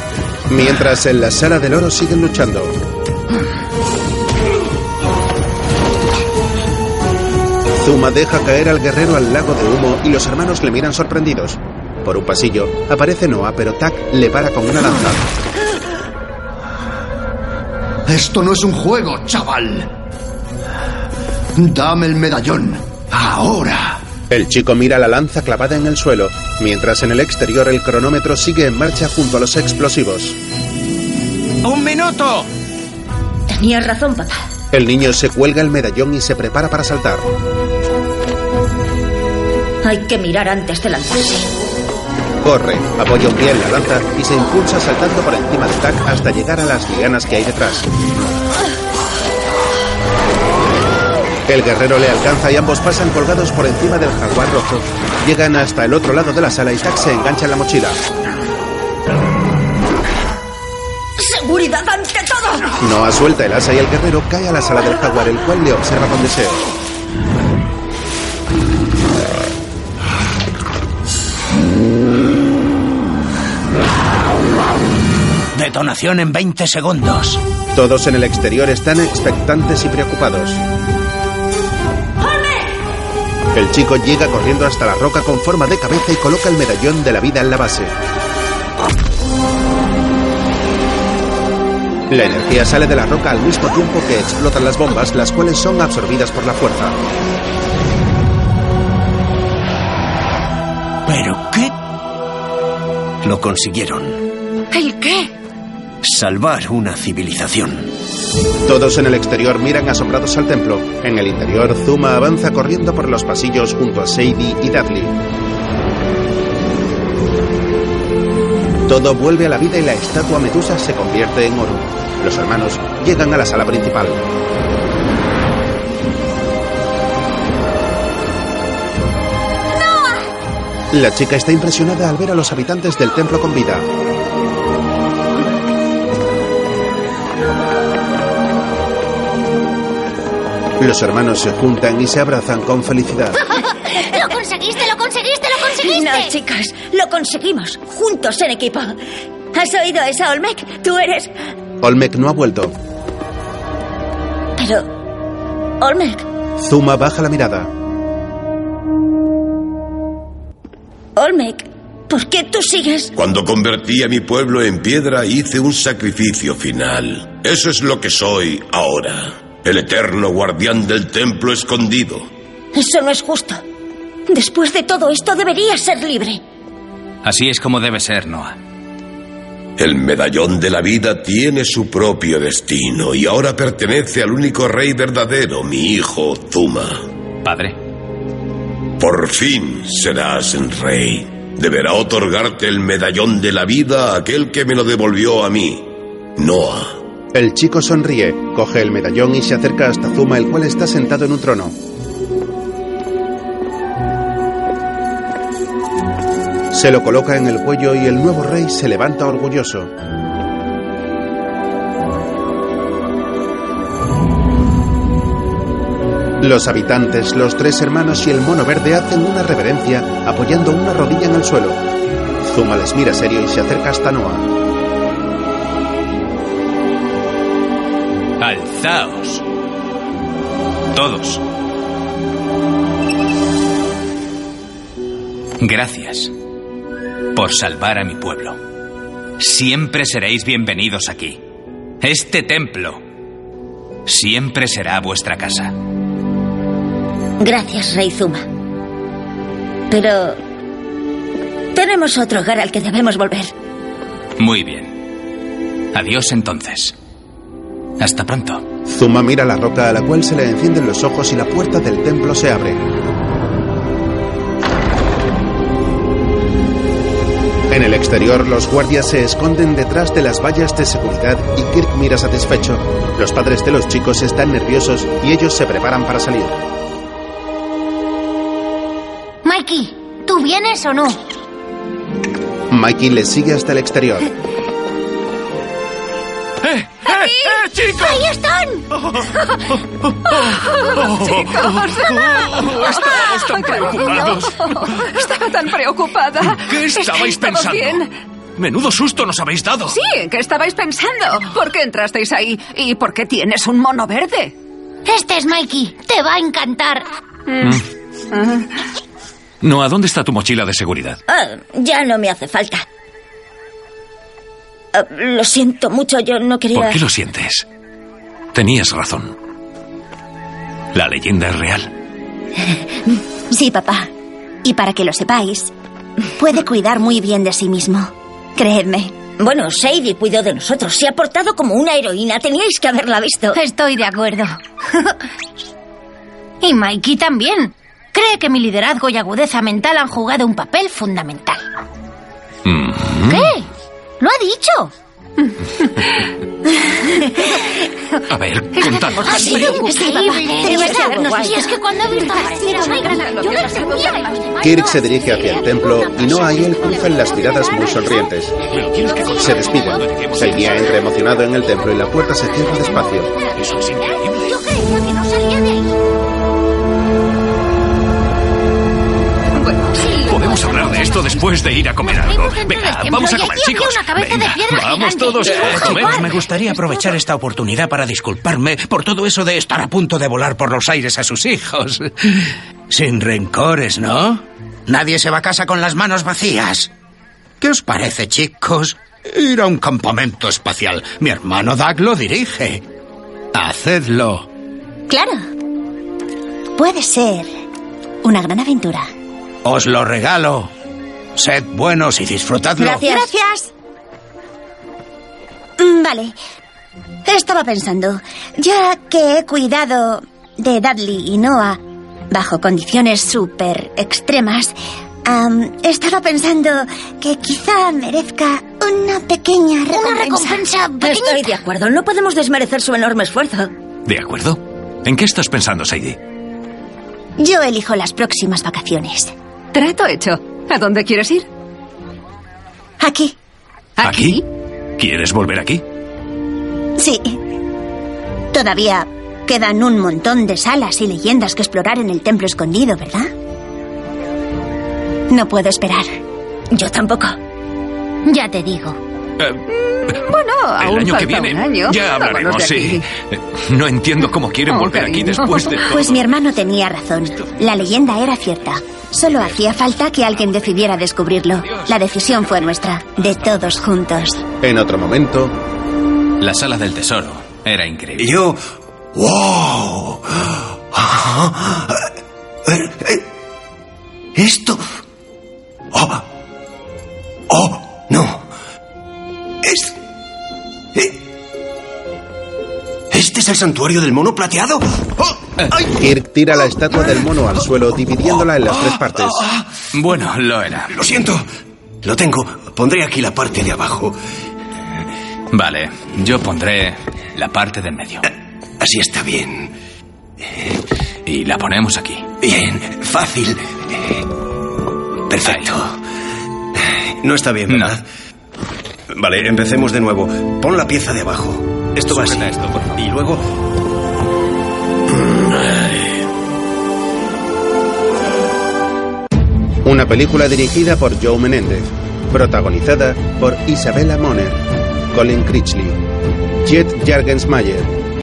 Mientras en la sala del oro siguen luchando. Zuma deja caer al guerrero al lago de humo y los hermanos le miran sorprendidos. Por un pasillo aparece Noah, pero Tak le para con una lanza. Esto no es un juego, chaval. Dame el medallón. Ahora. El chico mira la lanza clavada en el suelo, mientras en el exterior el cronómetro sigue en marcha junto a los explosivos. ¡Un minuto! Tenías razón, papá. El niño se cuelga el medallón y se prepara para saltar. Hay que mirar antes de lanzarse. Corre, apoya un pie en la lanza y se impulsa saltando por encima de Tak hasta llegar a las lianas que hay detrás. El guerrero le alcanza y ambos pasan colgados por encima del jaguar rojo. Llegan hasta el otro lado de la sala y Tak se engancha en la mochila. ¡Seguridad ante todo! Noah suelta el asa y el guerrero cae a la sala del jaguar, el cual le observa con deseo. Detonación en 20 segundos. Todos en el exterior están expectantes y preocupados. El chico llega corriendo hasta la roca con forma de cabeza y coloca el medallón de la vida en la base. La energía sale de la roca al mismo tiempo que explotan las bombas, las cuales son absorbidas por la fuerza. ¿Pero qué? Lo consiguieron. ¿El qué? Salvar una civilización. Todos en el exterior miran asombrados al templo. En el interior, Zuma avanza corriendo por los pasillos junto a Sadie y Dudley. Todo vuelve a la vida y la estatua Medusa se convierte en oro. Los hermanos llegan a la sala principal. La chica está impresionada al ver a los habitantes del templo con vida. Los hermanos se juntan y se abrazan con felicidad. ¡Lo conseguiste, lo conseguiste, lo conseguiste! No, chicos, lo conseguimos. Juntos en equipo. ¿Has oído esa, Olmec? Tú eres... Olmec no ha vuelto. Pero... Olmec. Zuma baja la mirada. Olmec, ¿por qué tú sigues? Cuando convertí a mi pueblo en piedra hice un sacrificio final. Eso es lo que soy ahora. El eterno guardián del templo escondido. Eso no es justo. Después de todo esto deberías ser libre. Así es como debe ser, Noah. El medallón de la vida tiene su propio destino y ahora pertenece al único rey verdadero, mi hijo Zuma. Padre. Por fin serás rey. Deberá otorgarte el medallón de la vida a aquel que me lo devolvió a mí, Noah. El chico sonríe, coge el medallón y se acerca hasta Zuma, el cual está sentado en un trono. Se lo coloca en el cuello y el nuevo rey se levanta orgulloso. Los habitantes, los tres hermanos y el mono verde hacen una reverencia apoyando una rodilla en el suelo. Zuma les mira serio y se acerca hasta Noah. Alzaos. Todos. Gracias por salvar a mi pueblo. Siempre seréis bienvenidos aquí. Este templo siempre será vuestra casa. Gracias, Rey Zuma. Pero... Tenemos otro hogar al que debemos volver. Muy bien. Adiós entonces. Hasta pronto. Zuma mira la roca a la cual se le encienden los ojos y la puerta del templo se abre. En el exterior, los guardias se esconden detrás de las vallas de seguridad y Kirk mira satisfecho. Los padres de los chicos están nerviosos y ellos se preparan para salir. Mikey, ¿tú vienes o no? Mikey les sigue hasta el exterior. ¡Eh! ¡Eh! ¡Eh, chicos! ¡Ahí están! Chicos. Estábamos tan preocupados. Estaba tan preocupada. ¿Qué estabais ¿Todo pensando? bien? Menudo susto nos habéis dado. Sí, ¿qué estabais pensando? ¿Por qué entrasteis ahí? ¿Y por qué tienes un mono verde? Este es Mikey. Te va a encantar. No, ¿a dónde está tu mochila de seguridad? Ah, ya no me hace falta. Ah, lo siento mucho, yo no quería... ¿Por qué lo sientes? Tenías razón. La leyenda es real. Sí, papá. Y para que lo sepáis, puede cuidar muy bien de sí mismo. Creedme. Bueno, Sadie cuidó de nosotros. Se ha portado como una heroína. Teníais que haberla visto. Estoy de acuerdo. y Mikey también. Cree que mi liderazgo y agudeza mental han jugado un papel fundamental. ¿Qué? ¿Lo ha dicho? A ver, contadnos. Ha sido increíble. De verdad. Y es que cuando he visto a yo Kirk se dirige hacia el templo y Noah y él cruzan las miradas muy sonrientes. Se despiden. El guía entra emocionado en el templo y la puerta se cierra despacio. Yo creía que no salía de ahí. Después de ir a comer algo. Venga, vamos a comer, chicos. Venga, vamos todos a comer. Me gustaría aprovechar esta oportunidad para disculparme por todo eso de estar a punto de volar por los aires a sus hijos. Sin rencores, ¿no? Nadie se va a casa con las manos vacías. ¿Qué os parece, chicos? Ir a un campamento espacial. Mi hermano Doug lo dirige. Hacedlo. Claro. Puede ser una gran aventura. Os lo regalo. Sed buenos y disfrutadlo. Gracias. Mm, Vale. Estaba pensando, ya que he cuidado de Dudley y Noah bajo condiciones súper extremas, estaba pensando que quizá merezca una pequeña recompensa. Estoy de acuerdo. No podemos desmerecer su enorme esfuerzo. ¿De acuerdo? ¿En qué estás pensando, Sadie? Yo elijo las próximas vacaciones. Trato hecho. ¿A dónde quieres ir? Aquí. ¿Aquí? ¿Quieres volver aquí? Sí. Todavía quedan un montón de salas y leyendas que explorar en el templo escondido, ¿verdad? No puedo esperar. Yo tampoco. Ya te digo. Bueno, El aún año que viene. un año. Ya hablaremos, sí. No entiendo cómo quieren Oh, volver aquí después de todo. Pues mi hermano tenía razón. La leyenda era cierta. Solo hacía falta que alguien decidiera descubrirlo. La decisión fue nuestra, de todos juntos. En otro momento, La sala del tesoro era increíble. Yo... ¡Wow! Esto... ¡Oh! ¡Oh! ¡No! Es... eh, ¿Este es el santuario del mono plateado? ¡Oh! ¡Ay! Kirk tira la estatua del mono al suelo, dividiéndola en las tres partes. Bueno, lo era. Lo siento. Lo tengo. Pondré aquí la parte de abajo. Vale, yo pondré la parte del medio. Así está bien. Y la ponemos aquí. Bien, fácil. Perfecto. No está bien, ¿verdad? Vale, empecemos de nuevo. Pon la pieza de abajo. Esto va así. Esto, por favor. Y luego... Una película dirigida por Joe Menéndez, protagonizada por Isabella Moner, Colin Critchley, Jet Jargensmayer,